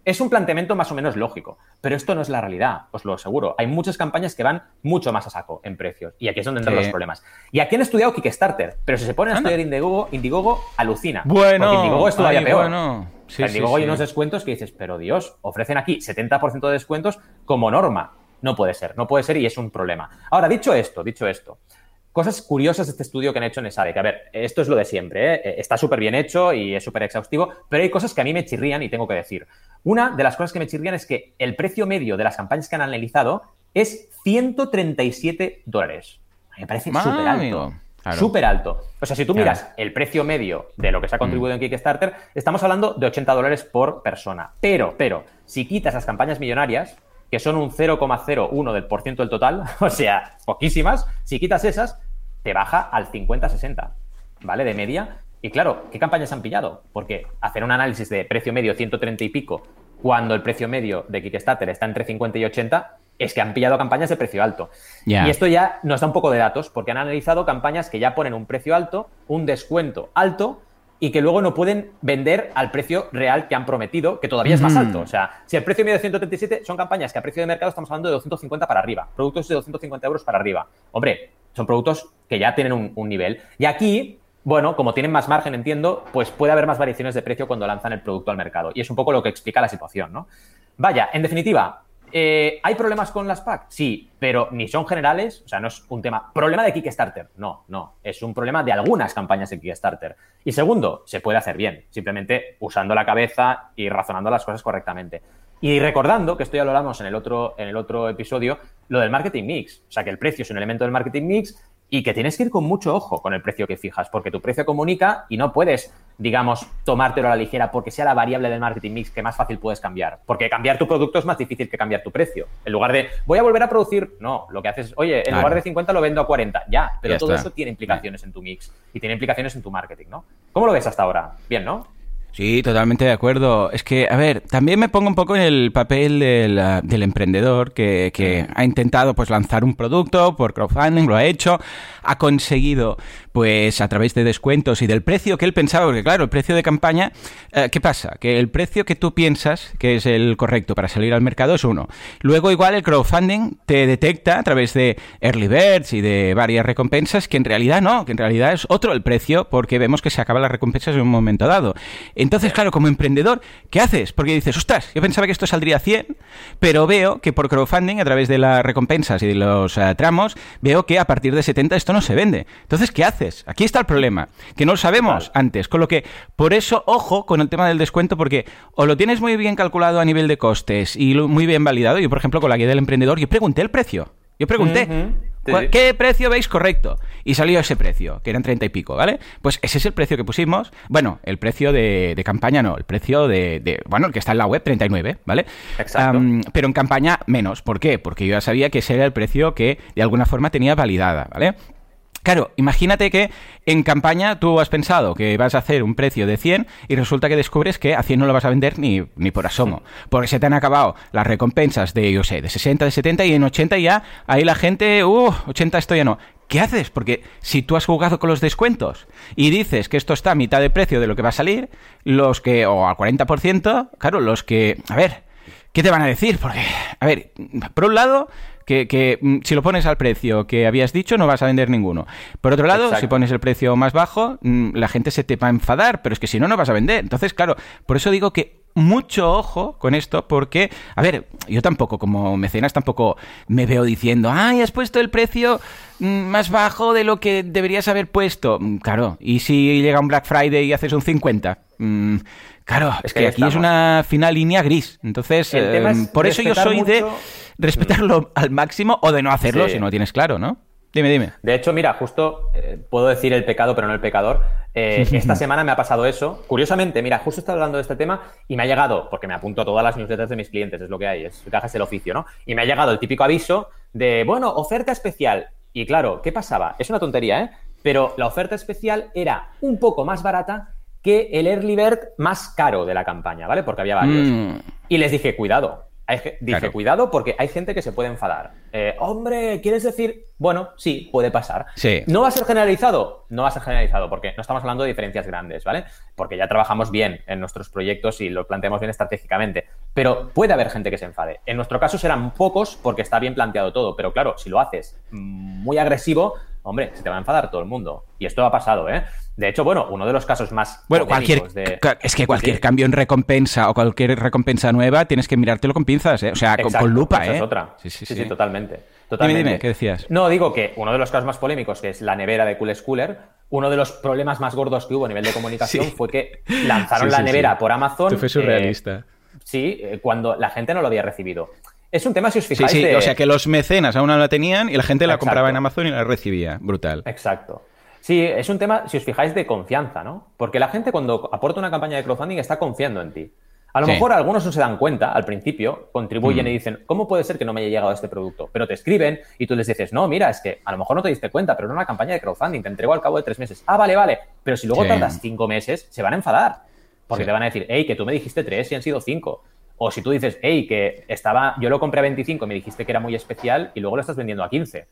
es un planteamiento más o menos lógico, pero esto no es la realidad, os lo aseguro. Hay muchas campañas que van mucho más a saco en precios y aquí es donde entran Sí. los problemas. Y aquí han estudiado Kickstarter, pero si se ponen a estudiar Indiegogo, Indiegogo alucina. Bueno, porque Indiegogo es todavía ay, peor. bueno. Sí, O sea, en sí, Indiegogo hay unos descuentos que dices, pero Dios, ofrecen aquí 70% de descuentos como norma. No puede ser, no puede ser y es un problema. Ahora, dicho esto, dicho esto, cosas curiosas de este estudio que han hecho en ESADE, que a ver, esto es lo de siempre, ¿eh? está súper bien hecho y es súper exhaustivo, pero hay cosas que a mí me chirrían y tengo que decir. Una de las cosas que me chirrían es que el precio medio de las campañas que han analizado es 137 dólares. Me parece súper alto. Amigo. Súper alto. O sea, si tú miras el precio medio de lo que se ha contribuido en Kickstarter, estamos hablando de 80 dólares por persona. Pero, pero, si quitas las campañas millonarias, que son un 0,01 del por ciento del total, o sea, poquísimas, si quitas esas, te baja al 50-60, ¿vale? De media. Y claro, ¿qué campañas han pillado? Porque hacer un análisis de precio medio 130 y pico, cuando el precio medio de Kickstarter está entre 50 y 80, es que han pillado campañas de precio alto. Y esto ya nos da un poco de datos, porque han analizado campañas que ya ponen un precio alto, un descuento alto, y que luego no pueden vender al precio real que han prometido, que todavía es más alto. O sea, si el precio medio de 137 son campañas que a precio de mercado estamos hablando de 250 para arriba, productos de 250 euros para arriba. Hombre, son productos que ya tienen un, un nivel. Y aquí bueno, como tienen más margen, entiendo, pues puede haber más variaciones de precio cuando lanzan el producto al mercado. Y es un poco lo que explica la situación, ¿no? Vaya, en definitiva, eh, ¿Hay problemas con las PAC? Sí, pero ni son generales, o sea, no es un tema. ¿Problema de Kickstarter? No, no. Es un problema de algunas campañas de Kickstarter. Y segundo, se puede hacer bien, simplemente usando la cabeza y razonando las cosas correctamente. Y recordando, que esto ya lo hablamos en el otro, en el otro episodio, lo del marketing mix. O sea, que el precio es un elemento del marketing mix y que tienes que ir con mucho ojo con el precio que fijas, porque tu precio comunica y no puedes, digamos, tomártelo a la ligera porque sea la variable del marketing mix que más fácil puedes cambiar. Porque cambiar tu producto es más difícil que cambiar tu precio. En lugar de, voy a volver a producir, no, lo que haces, oye, en lugar de 50 lo vendo a 40, ya, pero todo eso tiene implicaciones en tu mix y tiene implicaciones en tu marketing, ¿no? ¿Cómo lo ves hasta ahora? Bien, ¿no? Sí, totalmente de acuerdo. Es que, a ver, también me pongo un poco en el papel del, ah, emprendedor que, ha intentado pues lanzar un producto por crowdfunding, lo ha hecho, ha conseguido pues a través de descuentos y del precio que él pensaba, porque claro, el precio de campaña, eh, ¿qué pasa? Que el precio que tú piensas que es el correcto para salir al mercado es uno. Luego igual el crowdfunding te detecta a través de early birds y de varias recompensas que en realidad no, que en realidad es otro el precio porque vemos que se acaban las recompensas en un momento dado. Entonces, claro, como emprendedor, ¿qué haces? Porque dices, ostras, yo pensaba que esto saldría 100, pero veo que por crowdfunding, a través de las recompensas y de los eh, tramos, veo que a partir de 70 esto no se vende. Entonces, ¿qué haces? Aquí está el problema, que no lo sabemos antes. Con lo que, por eso, ojo con el tema del descuento, porque o lo tienes muy bien calculado a nivel de costes y muy bien validado. Yo, por ejemplo, con la guía del emprendedor, yo pregunté el precio. Yo pregunté, ¿Qué precio veis correcto? Y salió ese precio, que eran 30 y pico, ¿vale? Pues ese es el precio que pusimos. Bueno, el precio de, campaña no, el precio de, Bueno, el que está en la web, 39, ¿vale? Exacto. pero en campaña menos. ¿Por qué? Porque yo ya sabía que ese era el precio que de alguna forma tenía validada, ¿vale? Claro, imagínate que en campaña tú has pensado que vas a hacer un precio de 100 y resulta que descubres que a 100 no lo vas a vender ni, ni por asomo, porque se te han acabado las recompensas de, yo sé, de 60, de 70 y en 80 ya, ahí la gente, uh, 80 esto ya no. ¿Qué haces? Porque si tú has jugado con los descuentos y dices que esto está a mitad de precio de lo que va a salir, los que, o al 40%, claro, los que, a ver, ¿qué te van a decir? Porque, a ver, por un lado, que, mm, si lo pones al precio que habías dicho no vas a vender ninguno. Por otro lado, si pones el precio más bajo, mm, la gente se te va a enfadar, pero es que si no, no vas a vender. Entonces, claro, por eso digo que mucho ojo con esto porque, a ver, yo tampoco como mecenas tampoco me veo diciendo, ay, has puesto el precio mm, más bajo de lo que deberías haber puesto. Claro, y si llega un Black Friday y haces un 50. Claro, es que, aquí es una fina línea gris. Entonces, eh, por eso yo soy de respetarlo al máximo o de no hacerlo si no tienes claro, ¿no? Dime, dime. De hecho, mira, justo eh, puedo decir el pecado, pero no el pecador. Eh, esta semana me ha pasado eso. Curiosamente, mira, justo estaba hablando de este tema y me ha llegado, porque me apunto a todas las newsletters de mis clientes, es lo que hay, es cajas el oficio, ¿no? Y me ha llegado el típico aviso de, bueno, oferta especial. Y claro, ¿qué pasaba? Es una tontería, ¿eh? Pero la oferta especial era un poco más barata que el early bird más caro de la campaña, ¿vale? Porque había varios. Mm. Y les dije, cuidado, dije, cuidado porque hay gente que se puede enfadar. Eh, hombre, ¿quieres decir? Bueno, sí, puede pasar. Sí. ¿No va a ser generalizado? No va a ser generalizado porque no estamos hablando de diferencias grandes, ¿vale? Porque ya trabajamos bien en nuestros proyectos y lo planteamos bien estratégicamente. Pero puede haber gente que se enfade. En nuestro caso serán pocos porque está bien planteado todo. Pero claro, si lo haces muy agresivo, hombre, se te va a enfadar todo el mundo. Y esto ha pasado, ¿eh? De hecho, bueno, uno de los casos más. Bueno, cualquier. Es que cualquier cambio en recompensa o cualquier recompensa nueva tienes que mirártelo con pinzas, ¿eh? O sea, con, lupa, ¿eh? es otra. Sí, sí, sí, totalmente. totalmente. Dime, dime, ¿qué decías? No, digo que uno de los casos más polémicos, que es la nevera de Cool Schooler, uno de los problemas más gordos que hubo a nivel de comunicación fue que lanzaron la nevera por Amazon. Esto fue surrealista. Eh, sí, eh, cuando la gente no lo había recibido. Es un tema, si os fijáis. Sí, sí, o sea que los mecenas aún no la tenían y la gente la compraba en Amazon y la recibía. Brutal. Exacto. Sí, es un tema, si os fijáis, de confianza, ¿no? Porque la gente cuando aporta una campaña de crowdfunding está confiando en ti. A lo mejor algunos no se dan cuenta al principio, contribuyen mm. y dicen, ¿cómo puede ser que no me haya llegado este producto? Pero te escriben y tú les dices, no, mira, es que a lo mejor no te diste cuenta, pero era una campaña de crowdfunding, te entrego al cabo de tres meses. Ah, vale, vale. Pero si luego tardas cinco meses, se van a enfadar. Porque te van a decir, hey, que tú me dijiste tres y han sido cinco. O si tú dices, hey, que estaba, yo lo compré a 25 y me dijiste que era muy especial y luego lo estás vendiendo a 15.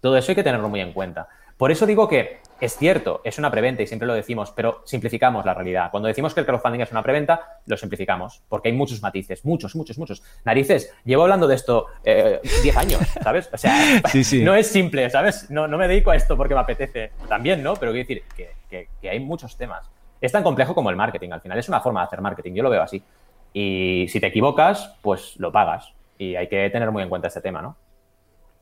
Todo eso hay que tenerlo muy en cuenta. Por eso digo que es cierto, es una preventa y siempre lo decimos, pero simplificamos la realidad. Cuando decimos que el crowdfunding es una preventa, lo simplificamos, porque hay muchos matices, muchos, muchos, muchos. Narices, llevo hablando de esto 10 eh, años, ¿sabes? O sea, no es simple, ¿sabes? No, no me dedico a esto porque me apetece. También, ¿no? Pero quiero decir que, que hay muchos temas. Es tan complejo como el marketing, al final. Es una forma de hacer marketing, yo lo veo así. Y si te equivocas, pues lo pagas. Y hay que tener muy en cuenta este tema, ¿no?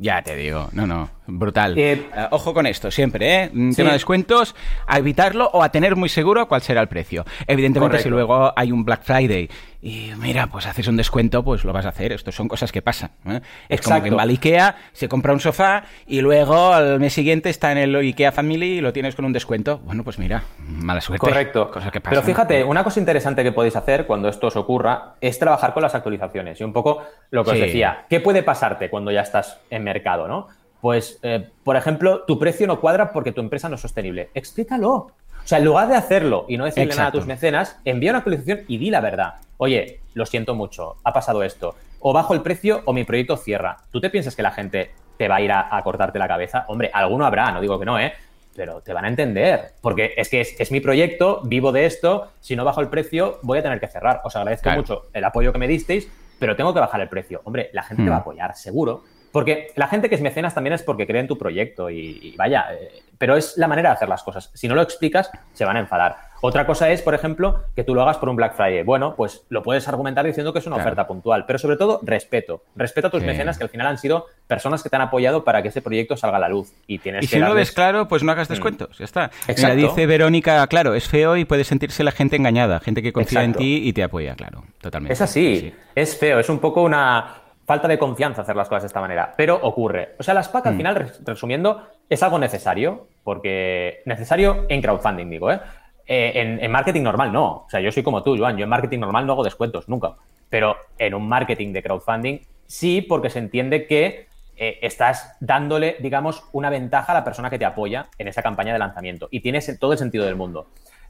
Ya te digo, no, no, brutal. Eh, eh, ojo con esto, siempre, ¿eh? Tema de descuentos, a evitarlo o a tener muy seguro cuál será el precio. Evidentemente, si luego hay un Black Friday y mira, pues haces un descuento, pues lo vas a hacer. Esto son cosas que pasan. ¿eh? Es como que en Ikea, se compra un sofá y luego al mes siguiente está en el Ikea Family y lo tienes con un descuento. Bueno, pues mira, mala suerte. Correcto. Cosas que pasan. Pero fíjate, una cosa interesante que podéis hacer cuando esto os ocurra es trabajar con las actualizaciones. Y un poco lo que os decía, ¿qué puede pasarte cuando ya estás en mercado, no? Pues, eh, por ejemplo, tu precio no cuadra porque tu empresa no es sostenible. Explícalo. O sea, en lugar de hacerlo y no decirle nada a tus mecenas, envía una actualización y di la verdad. Oye, lo siento mucho, ha pasado esto. O bajo el precio o mi proyecto cierra. ¿Tú te piensas que la gente te va a ir a, cortarte la cabeza? Hombre, alguno habrá, no digo que no, ¿eh? Pero te van a entender, porque es que es, mi proyecto, vivo de esto, si no bajo el precio voy a tener que cerrar. Os agradezco mucho el apoyo que me disteis, pero tengo que bajar el precio. Hombre, la gente te va a hmm. apoyar, seguro. Porque la gente que es mecenas también es porque cree en tu proyecto y, vaya, eh, pero es la manera de hacer las cosas. Si no lo explicas, se van a enfadar. Otra cosa es, por ejemplo, que tú lo hagas por un Black Friday. Bueno, pues lo puedes argumentar diciendo que es una oferta puntual, pero sobre todo respeto. Respeto a tus mecenas que al final han sido personas que te han apoyado para que ese proyecto salga a la luz. Y, tienes y si no lo ves claro, pues no hagas mm. descuentos, ya está. Exacto. dice Verónica, claro, es feo y puede sentirse la gente engañada, gente que confía en ti y te apoya, claro, totalmente. Es así, es feo, es un poco una falta de confianza hacer las cosas de esta manera, pero ocurre. O sea, las PAC al mm. final, resumiendo, es algo necesario, porque necesario en crowdfunding, digo, ¿eh? eh en, marketing normal no. O sea, yo soy como tú, Joan, yo en marketing normal no hago descuentos, nunca. Pero en un marketing de crowdfunding sí, porque se entiende que eh, estás dándole, digamos, una ventaja a la persona que te apoya en esa campaña de lanzamiento. Y tienes todo el sentido del mundo.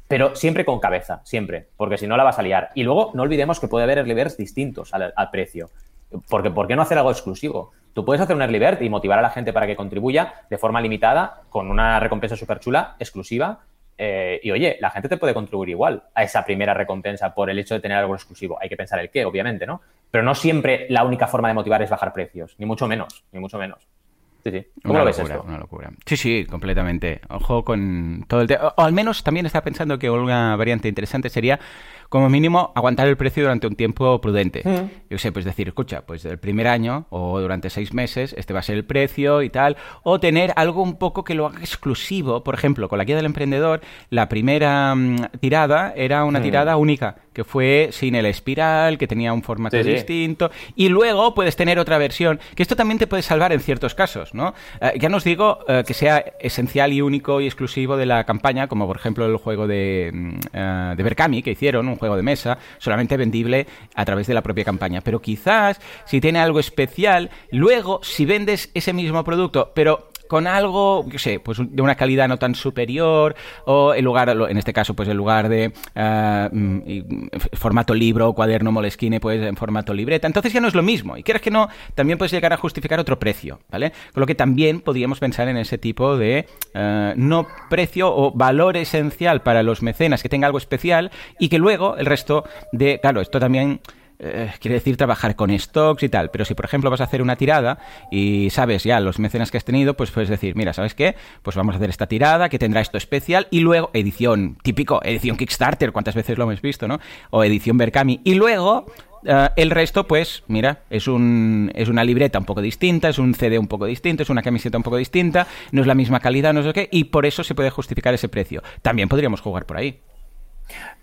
Pero siempre con cabeza, siempre, porque si no la vas a liar. Y luego no olvidemos que puede haber early distintos al precio. Porque, ¿por qué no hacer algo exclusivo? Tú puedes hacer un early bird y motivar a la gente para que contribuya de forma limitada con una recompensa súper chula, exclusiva. Eh, y oye, la gente te puede contribuir igual a esa primera recompensa por el hecho de tener algo exclusivo. Hay que pensar el qué, obviamente, ¿no? Pero no siempre la única forma de motivar es bajar precios, ni mucho menos, ni mucho menos. Sí, sí. ¿Cómo lo ves esto? Una locura. Sí, sí, completamente. Ojo con todo el tema. O al menos también está pensando que una variante interesante sería como mínimo, aguantar el precio durante un tiempo prudente. Mm. Yo sé, pues decir, escucha, pues el primer año o durante seis meses, este va a ser el precio y tal, o tener algo un poco que lo haga exclusivo. Por ejemplo, con la guía del emprendedor, la primera mm, tirada era una mm. tirada única, que fue sin el espiral, que tenía un formato distinto, y luego puedes tener otra versión, que esto también te puede salvar en ciertos casos, ¿no? Eh, ya no os digo eh, que sea esencial y único y exclusivo de la campaña, como por ejemplo el juego de, uh, de Berkami que hicieron, un juego de mesa, solamente vendible a través de la propia campaña. Pero quizás, si tiene algo especial, luego, si vendes ese mismo producto, pero con algo, qué sé, pues de una calidad no tan superior, o en lugar, en este caso, pues en lugar de mm, formato libro cuaderno Moleskine, pues en formato libreta. Entonces ya no es lo mismo. Y quieres que no, también puedes llegar a justificar otro precio, ¿vale? Con lo que también podríamos pensar en ese tipo de ah, no precio o valor esencial para los mecenas que tenga algo especial y que luego el resto de, claro, esto también eh, quiere decir trabajar con stocks y tal. Pero si, por ejemplo, vas a hacer una tirada y sabes ya los mecenas que has tenido, pues puedes decir, mira, ¿sabes qué? Pues vamos a hacer esta tirada que tendrá esto especial y luego edición típico, edición Kickstarter, cuántas veces lo hemos visto, ¿no? O edición Berkami. Y luego eh, el resto, pues, mira, es, un, es una libreta un poco distinta, es un CD un poco distinto, es una camiseta un poco distinta, no es la misma calidad, no sé qué, y por eso se puede justificar ese precio. También podríamos jugar por ahí.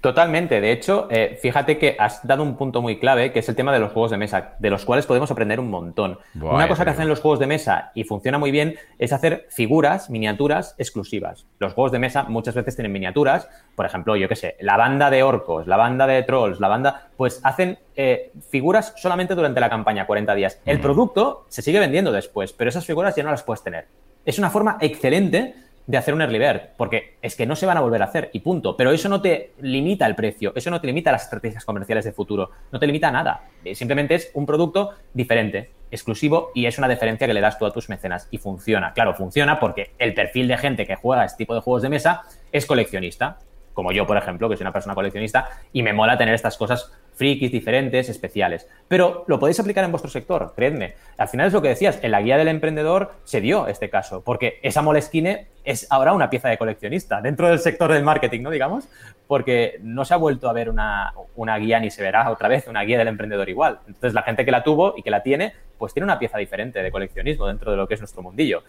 Totalmente. De hecho, eh, fíjate que has dado un punto muy clave, que es el tema de los juegos de mesa, de los cuales podemos aprender un montón. Una cosa que hacen los juegos de mesa y funciona muy bien es hacer figuras, miniaturas exclusivas. Los juegos de mesa muchas veces tienen miniaturas, por ejemplo, yo qué sé, la banda de orcos, la banda de trolls, la banda, pues hacen eh, figuras solamente durante la campaña, 40 días. El producto se sigue vendiendo después, pero esas figuras ya no las puedes tener. Es una forma excelente de hacer un early bird, porque es que no se van a volver a hacer y punto. Pero eso no te limita el precio, eso no te limita las estrategias comerciales de futuro, no te limita a nada. Eh, simplemente es un producto diferente, exclusivo y es una diferencia que le das tú a tus mecenas y funciona. Claro, funciona porque el perfil de gente que juega este tipo de juegos de mesa es coleccionista, como yo, por ejemplo, que soy una persona coleccionista y me mola tener estas cosas frikis, diferentes, especiales. Pero lo podéis aplicar en vuestro sector, creedme. Al final es lo que decías, en la guía del emprendedor se dio este caso, porque esa Moleskine es ahora una pieza de coleccionista dentro del sector del marketing, ¿no? Digamos, porque no se ha vuelto a ver una, una guía ni se verá otra vez una guía del emprendedor igual. Entonces la gente que la tuvo y que la tiene, pues tiene una pieza diferente de coleccionismo dentro de lo que es nuestro mundillo.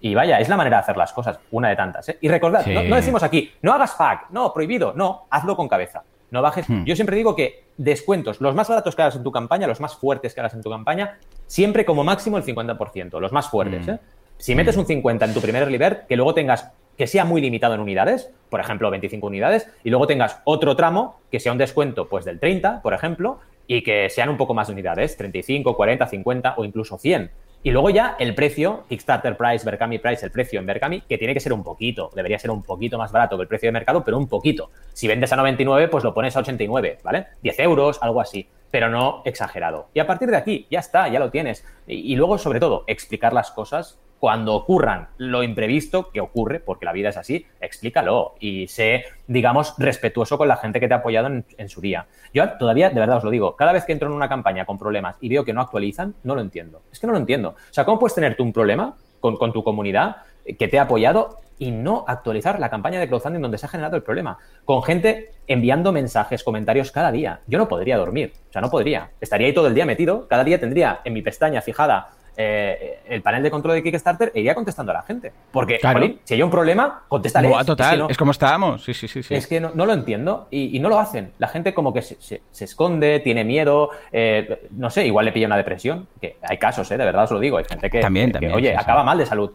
Y vaya, es la manera de hacer las cosas, una de tantas. ¿eh? Y recordad, no, decimos aquí, no hagas FAQ, no, prohibido, no, hazlo con cabeza. No bajes. Hmm. Yo siempre digo que descuentos, los más baratos que hagas en tu campaña, los más fuertes que hagas en tu campaña, siempre como máximo el 50%, los más fuertes. Hmm. ¿eh? Si metes un 50 en tu primer early que luego tengas que sea muy limitado en unidades, por ejemplo, 25 unidades, y luego tengas otro tramo que sea un descuento pues del 30, por ejemplo, y que sean un poco más de unidades, 35, 40, 50 o incluso 100. Y luego ya el precio, Kickstarter Price, Berkami Price, el precio en Berkami, que tiene que ser un poquito, debería ser un poquito más barato que el precio de mercado, pero un poquito. Si vendes a 99, pues lo pones a 89, ¿vale? 10 euros, algo así, pero no exagerado. Y a partir de aquí, ya está, ya lo tienes. Y, y luego, sobre todo, explicar las cosas cuando ocurran lo imprevisto, que ocurre, porque la vida es así, explícalo y sé, digamos, respetuoso con la gente que te ha apoyado en, su día. Yo todavía, de verdad os lo digo, cada vez que entro en una campaña con problemas y veo que no actualizan, no lo entiendo. Es que no lo entiendo. O sea, ¿cómo puedes tener tú un problema con, con tu comunidad que te ha apoyado y no actualizar la campaña de crowdfunding donde se ha generado el problema. Con gente enviando mensajes, comentarios cada día. Yo no podría dormir, o sea, no podría. Estaría ahí todo el día metido, cada día tendría en mi pestaña fijada eh, el panel de control de Kickstarter e iría contestando a la gente. Porque, si hay un problema, contéstale. total, es, como estábamos. Sí, sí, sí, Es que no, lo entiendo y, no lo hacen. La gente como que se, esconde, tiene miedo, eh, no sé, igual le pilla una depresión. Que hay casos, ¿eh? de verdad os lo digo. Hay gente que, también, también, oye, acaba mal de salud.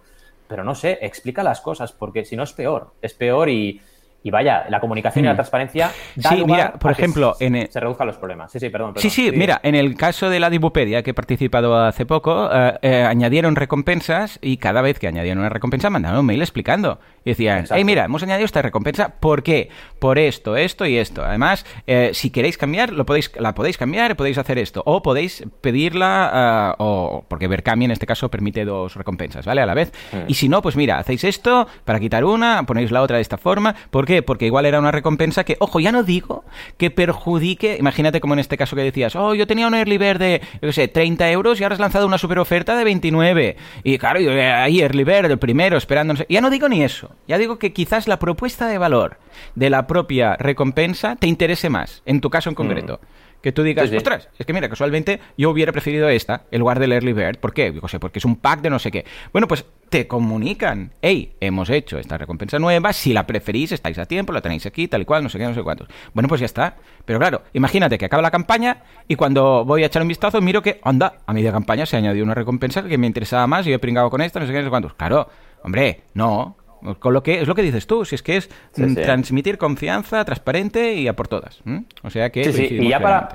Pero no sé, explica las cosas, porque si no es peor. Es peor y, y vaya, la comunicación y la hmm. transparencia sí, mira, por ejemplo, en se reduzcan los problemas. Sí, sí, perdón. sí, sí, mira, en el caso de la Dibupedia, que he participado hace poco, eh, eh, añadieron recompensas y cada vez que añadieron una recompensa mandaron un mail explicando. Y decían, hey, mira, hemos añadido esta recompensa, ¿por qué? Por esto, esto y esto. Además, eh, si queréis cambiar, lo podéis, la podéis cambiar, podéis hacer esto. O podéis pedirla, o porque Berkami en este caso permite dos recompensas, ¿vale? A la vez. Hmm. Y si no, pues mira, hacéis esto para quitar una, ponéis la otra de esta forma. ¿Por Porque igual era una recompensa que, ojo, ya no digo que perjudique, imagínate como en este caso que decías, oh, yo tenía un early bird de, yo sé, 30 euros y ahora has lanzado una super oferta de 29. Y claro, yo, eh, ahí early bird, el primero, esperando, Ya no digo ni eso. Ya digo que quizás la propuesta de valor de la propia recompensa te interese más, en tu caso en concreto. Que tú digas, ostras, es que mira, casualmente yo hubiera preferido esta, en lugar del Early Bird. ¿Por qué? Digo, sé, porque es un pack de no sé qué. Bueno, pues te comunican, hey, hemos hecho esta recompensa nueva, si la preferís, estáis a tiempo, la tenéis aquí, tal y cual, no sé qué, no sé cuántos. Bueno, pues ya está. Pero claro, imagínate que acaba la campaña y cuando voy a echar un vistazo miro que, anda, a media campaña se ha añadido una recompensa que me interesaba más y yo he pringado con esta, no sé qué, no sé cuántos. Claro, hombre, no, con lo que es lo que dices tú, si es que es mm, transmitir confianza transparente y a por todas. O sea que y ya para,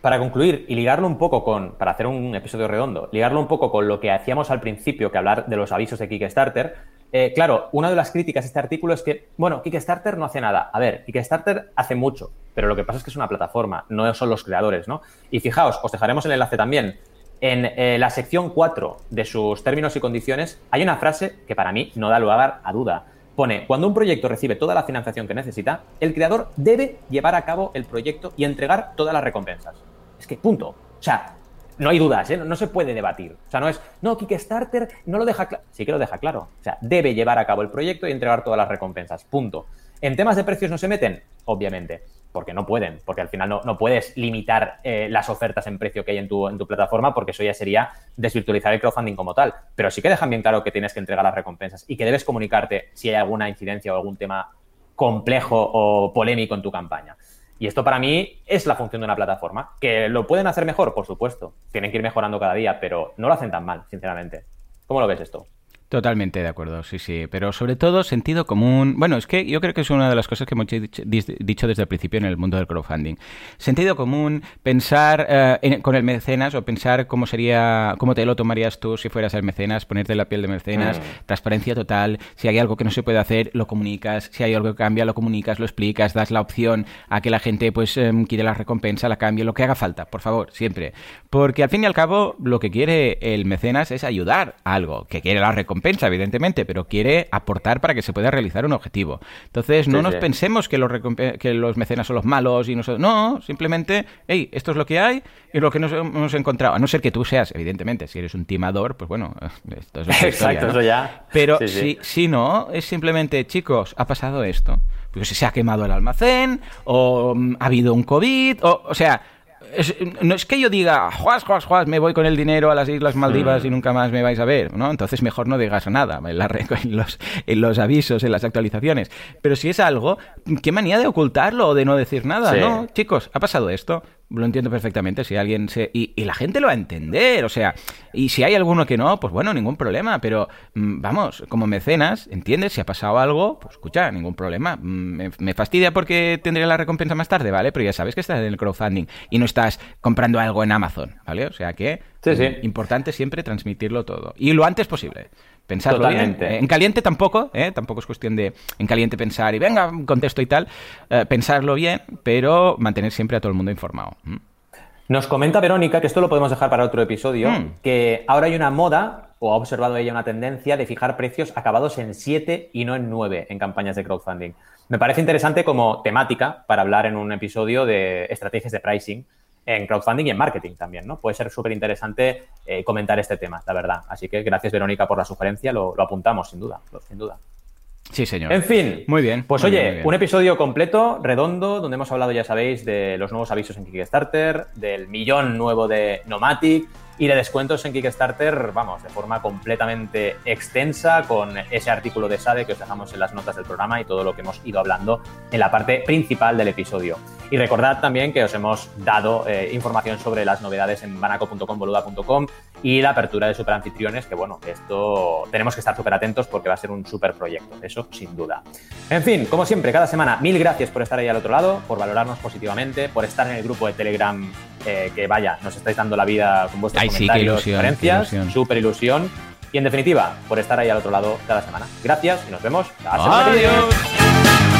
para concluir y ligarlo un poco con, para hacer un episodio redondo, ligarlo un poco con lo que hacíamos al principio, que hablar de los avisos de Kickstarter, eh, claro, una de las críticas a este artículo es que, bueno, Kickstarter no hace nada. A ver, Kickstarter hace mucho, pero lo que pasa es que es una plataforma, no son los creadores, ¿no? Y fijaos, os dejaremos el enlace también en eh, la sección 4 de sus términos y condiciones hay una frase que para mí no da lugar a duda. Pone, cuando un proyecto recibe toda la financiación que necesita, el creador debe llevar a cabo el proyecto y entregar todas las recompensas. Es que, punto. O sea, no hay dudas, ¿eh? no, se puede debatir. O sea, no es, no, Kickstarter no lo deja claro. Sí que lo deja claro. O sea, debe llevar a cabo el proyecto y entregar todas las recompensas. Punto. ¿En temas de precios no se meten? Obviamente porque no pueden, porque al final no, puedes limitar eh, las ofertas en precio que hay en tu, en tu plataforma, porque eso ya sería desvirtualizar el crowdfunding como tal. Pero sí que dejan bien claro que tienes que entregar las recompensas y que debes comunicarte si hay alguna incidencia o algún tema complejo o polémico en tu campaña. Y esto para mí es la función de una plataforma. ¿Que lo pueden hacer mejor? Por supuesto. Tienen que ir mejorando cada día, pero no lo hacen tan mal, sinceramente. ¿Cómo lo ves esto? Totalmente de acuerdo, sí, sí. Pero sobre todo sentido común. Bueno, es que yo creo que es una de las cosas que hemos dicho desde el principio en el mundo del crowdfunding. Sentido común, pensar eh, con el mecenas o pensar cómo sería, cómo te lo tomarías tú si fueras el mecenas, ponerte la piel de mecenas, mm. transparencia total. Si hay algo que no se puede hacer, lo comunicas. Si hay algo que cambia, lo comunicas, lo explicas, das la opción a que la gente pues em, quiere la recompensa, la cambie, lo que haga falta, por favor, siempre. Porque al fin y al cabo, lo que quiere el mecenas es ayudar a algo, que quiere la recompensa compensa, evidentemente, pero quiere aportar para que se pueda realizar un objetivo. Entonces, no nos pensemos que los, que los mecenas son los malos y nosotros. No, simplemente, hey, esto es lo que hay y lo que nos hemos encontrado. A no ser que tú seas, evidentemente, si eres un timador, pues bueno, esto es Exacto, eso ya. Pero si, si no, es simplemente, chicos, ha pasado esto. Pues se ha quemado el almacén, o mm, ha habido un COVID, o, o sea no es que yo diga, juas, juas, juas, me voy con el dinero a las Islas Maldivas y nunca más me vais a ver, ¿no? Entonces mejor no digas nada en, los, en los avisos, en las actualizaciones. Pero si es algo, qué manía de ocultarlo o de no decir nada, ¿no? Chicos, ha pasado esto, lo entiendo perfectamente. Si alguien se. Y, la gente lo va a entender. O sea, y si hay alguno que no, pues bueno, ningún problema. Pero mm, vamos, como mecenas, ¿entiendes? Si ha pasado algo, pues escucha, ningún problema. Mm, me, fastidia porque tendré la recompensa más tarde, ¿vale? Pero ya sabes que estás en el crowdfunding y no estás comprando algo en Amazon, ¿vale? O sea que. Sí, sí. Mm, importante siempre transmitirlo todo. Y lo antes posible. Pensarlo bien. Eh, en caliente tampoco, ¿eh? tampoco es cuestión de en caliente pensar y venga, contesto y tal. Eh, pensarlo bien, pero mantener siempre a todo el mundo informado. Nos comenta Verónica, que esto lo podemos dejar para otro episodio, mm. que ahora hay una moda, o ha observado ella una tendencia, de fijar precios acabados en 7 y no en 9 en campañas de crowdfunding. Me parece interesante como temática para hablar en un episodio de estrategias de pricing en crowdfunding y en marketing también, ¿no? Puede ser súper interesante eh, comentar este tema, la verdad. Así que gracias, Verónica, por la sugerencia, lo, apuntamos, sin duda, sin duda. Sí, señor. En fin. Muy bien. Pues oye, un episodio completo, redondo, donde hemos hablado, ya sabéis, de los nuevos avisos en Kickstarter, del millón nuevo de Nomatic, y de descuentos en Kickstarter, vamos, de forma completamente extensa con ese artículo de SADE que os dejamos en las notas del programa y todo lo que hemos ido hablando en la parte principal del episodio. Y recordad también que os hemos dado eh, información sobre las novedades en banaco.com, boluda.com y la apertura de superanfitriones, que bueno, esto tenemos que estar súper atentos porque va a ser un súper proyecto, eso sin duda. En fin, como siempre, cada semana, mil gracias por estar ahí al otro lado, por valorarnos positivamente, por estar en el grupo de Telegram, eh, que vaya, nos estáis dando la vida con vuestros comentarios, sí, sugerencias, súper ilusión. Y en definitiva, por estar ahí al otro lado cada semana. Gracias y nos vemos la semana que viene.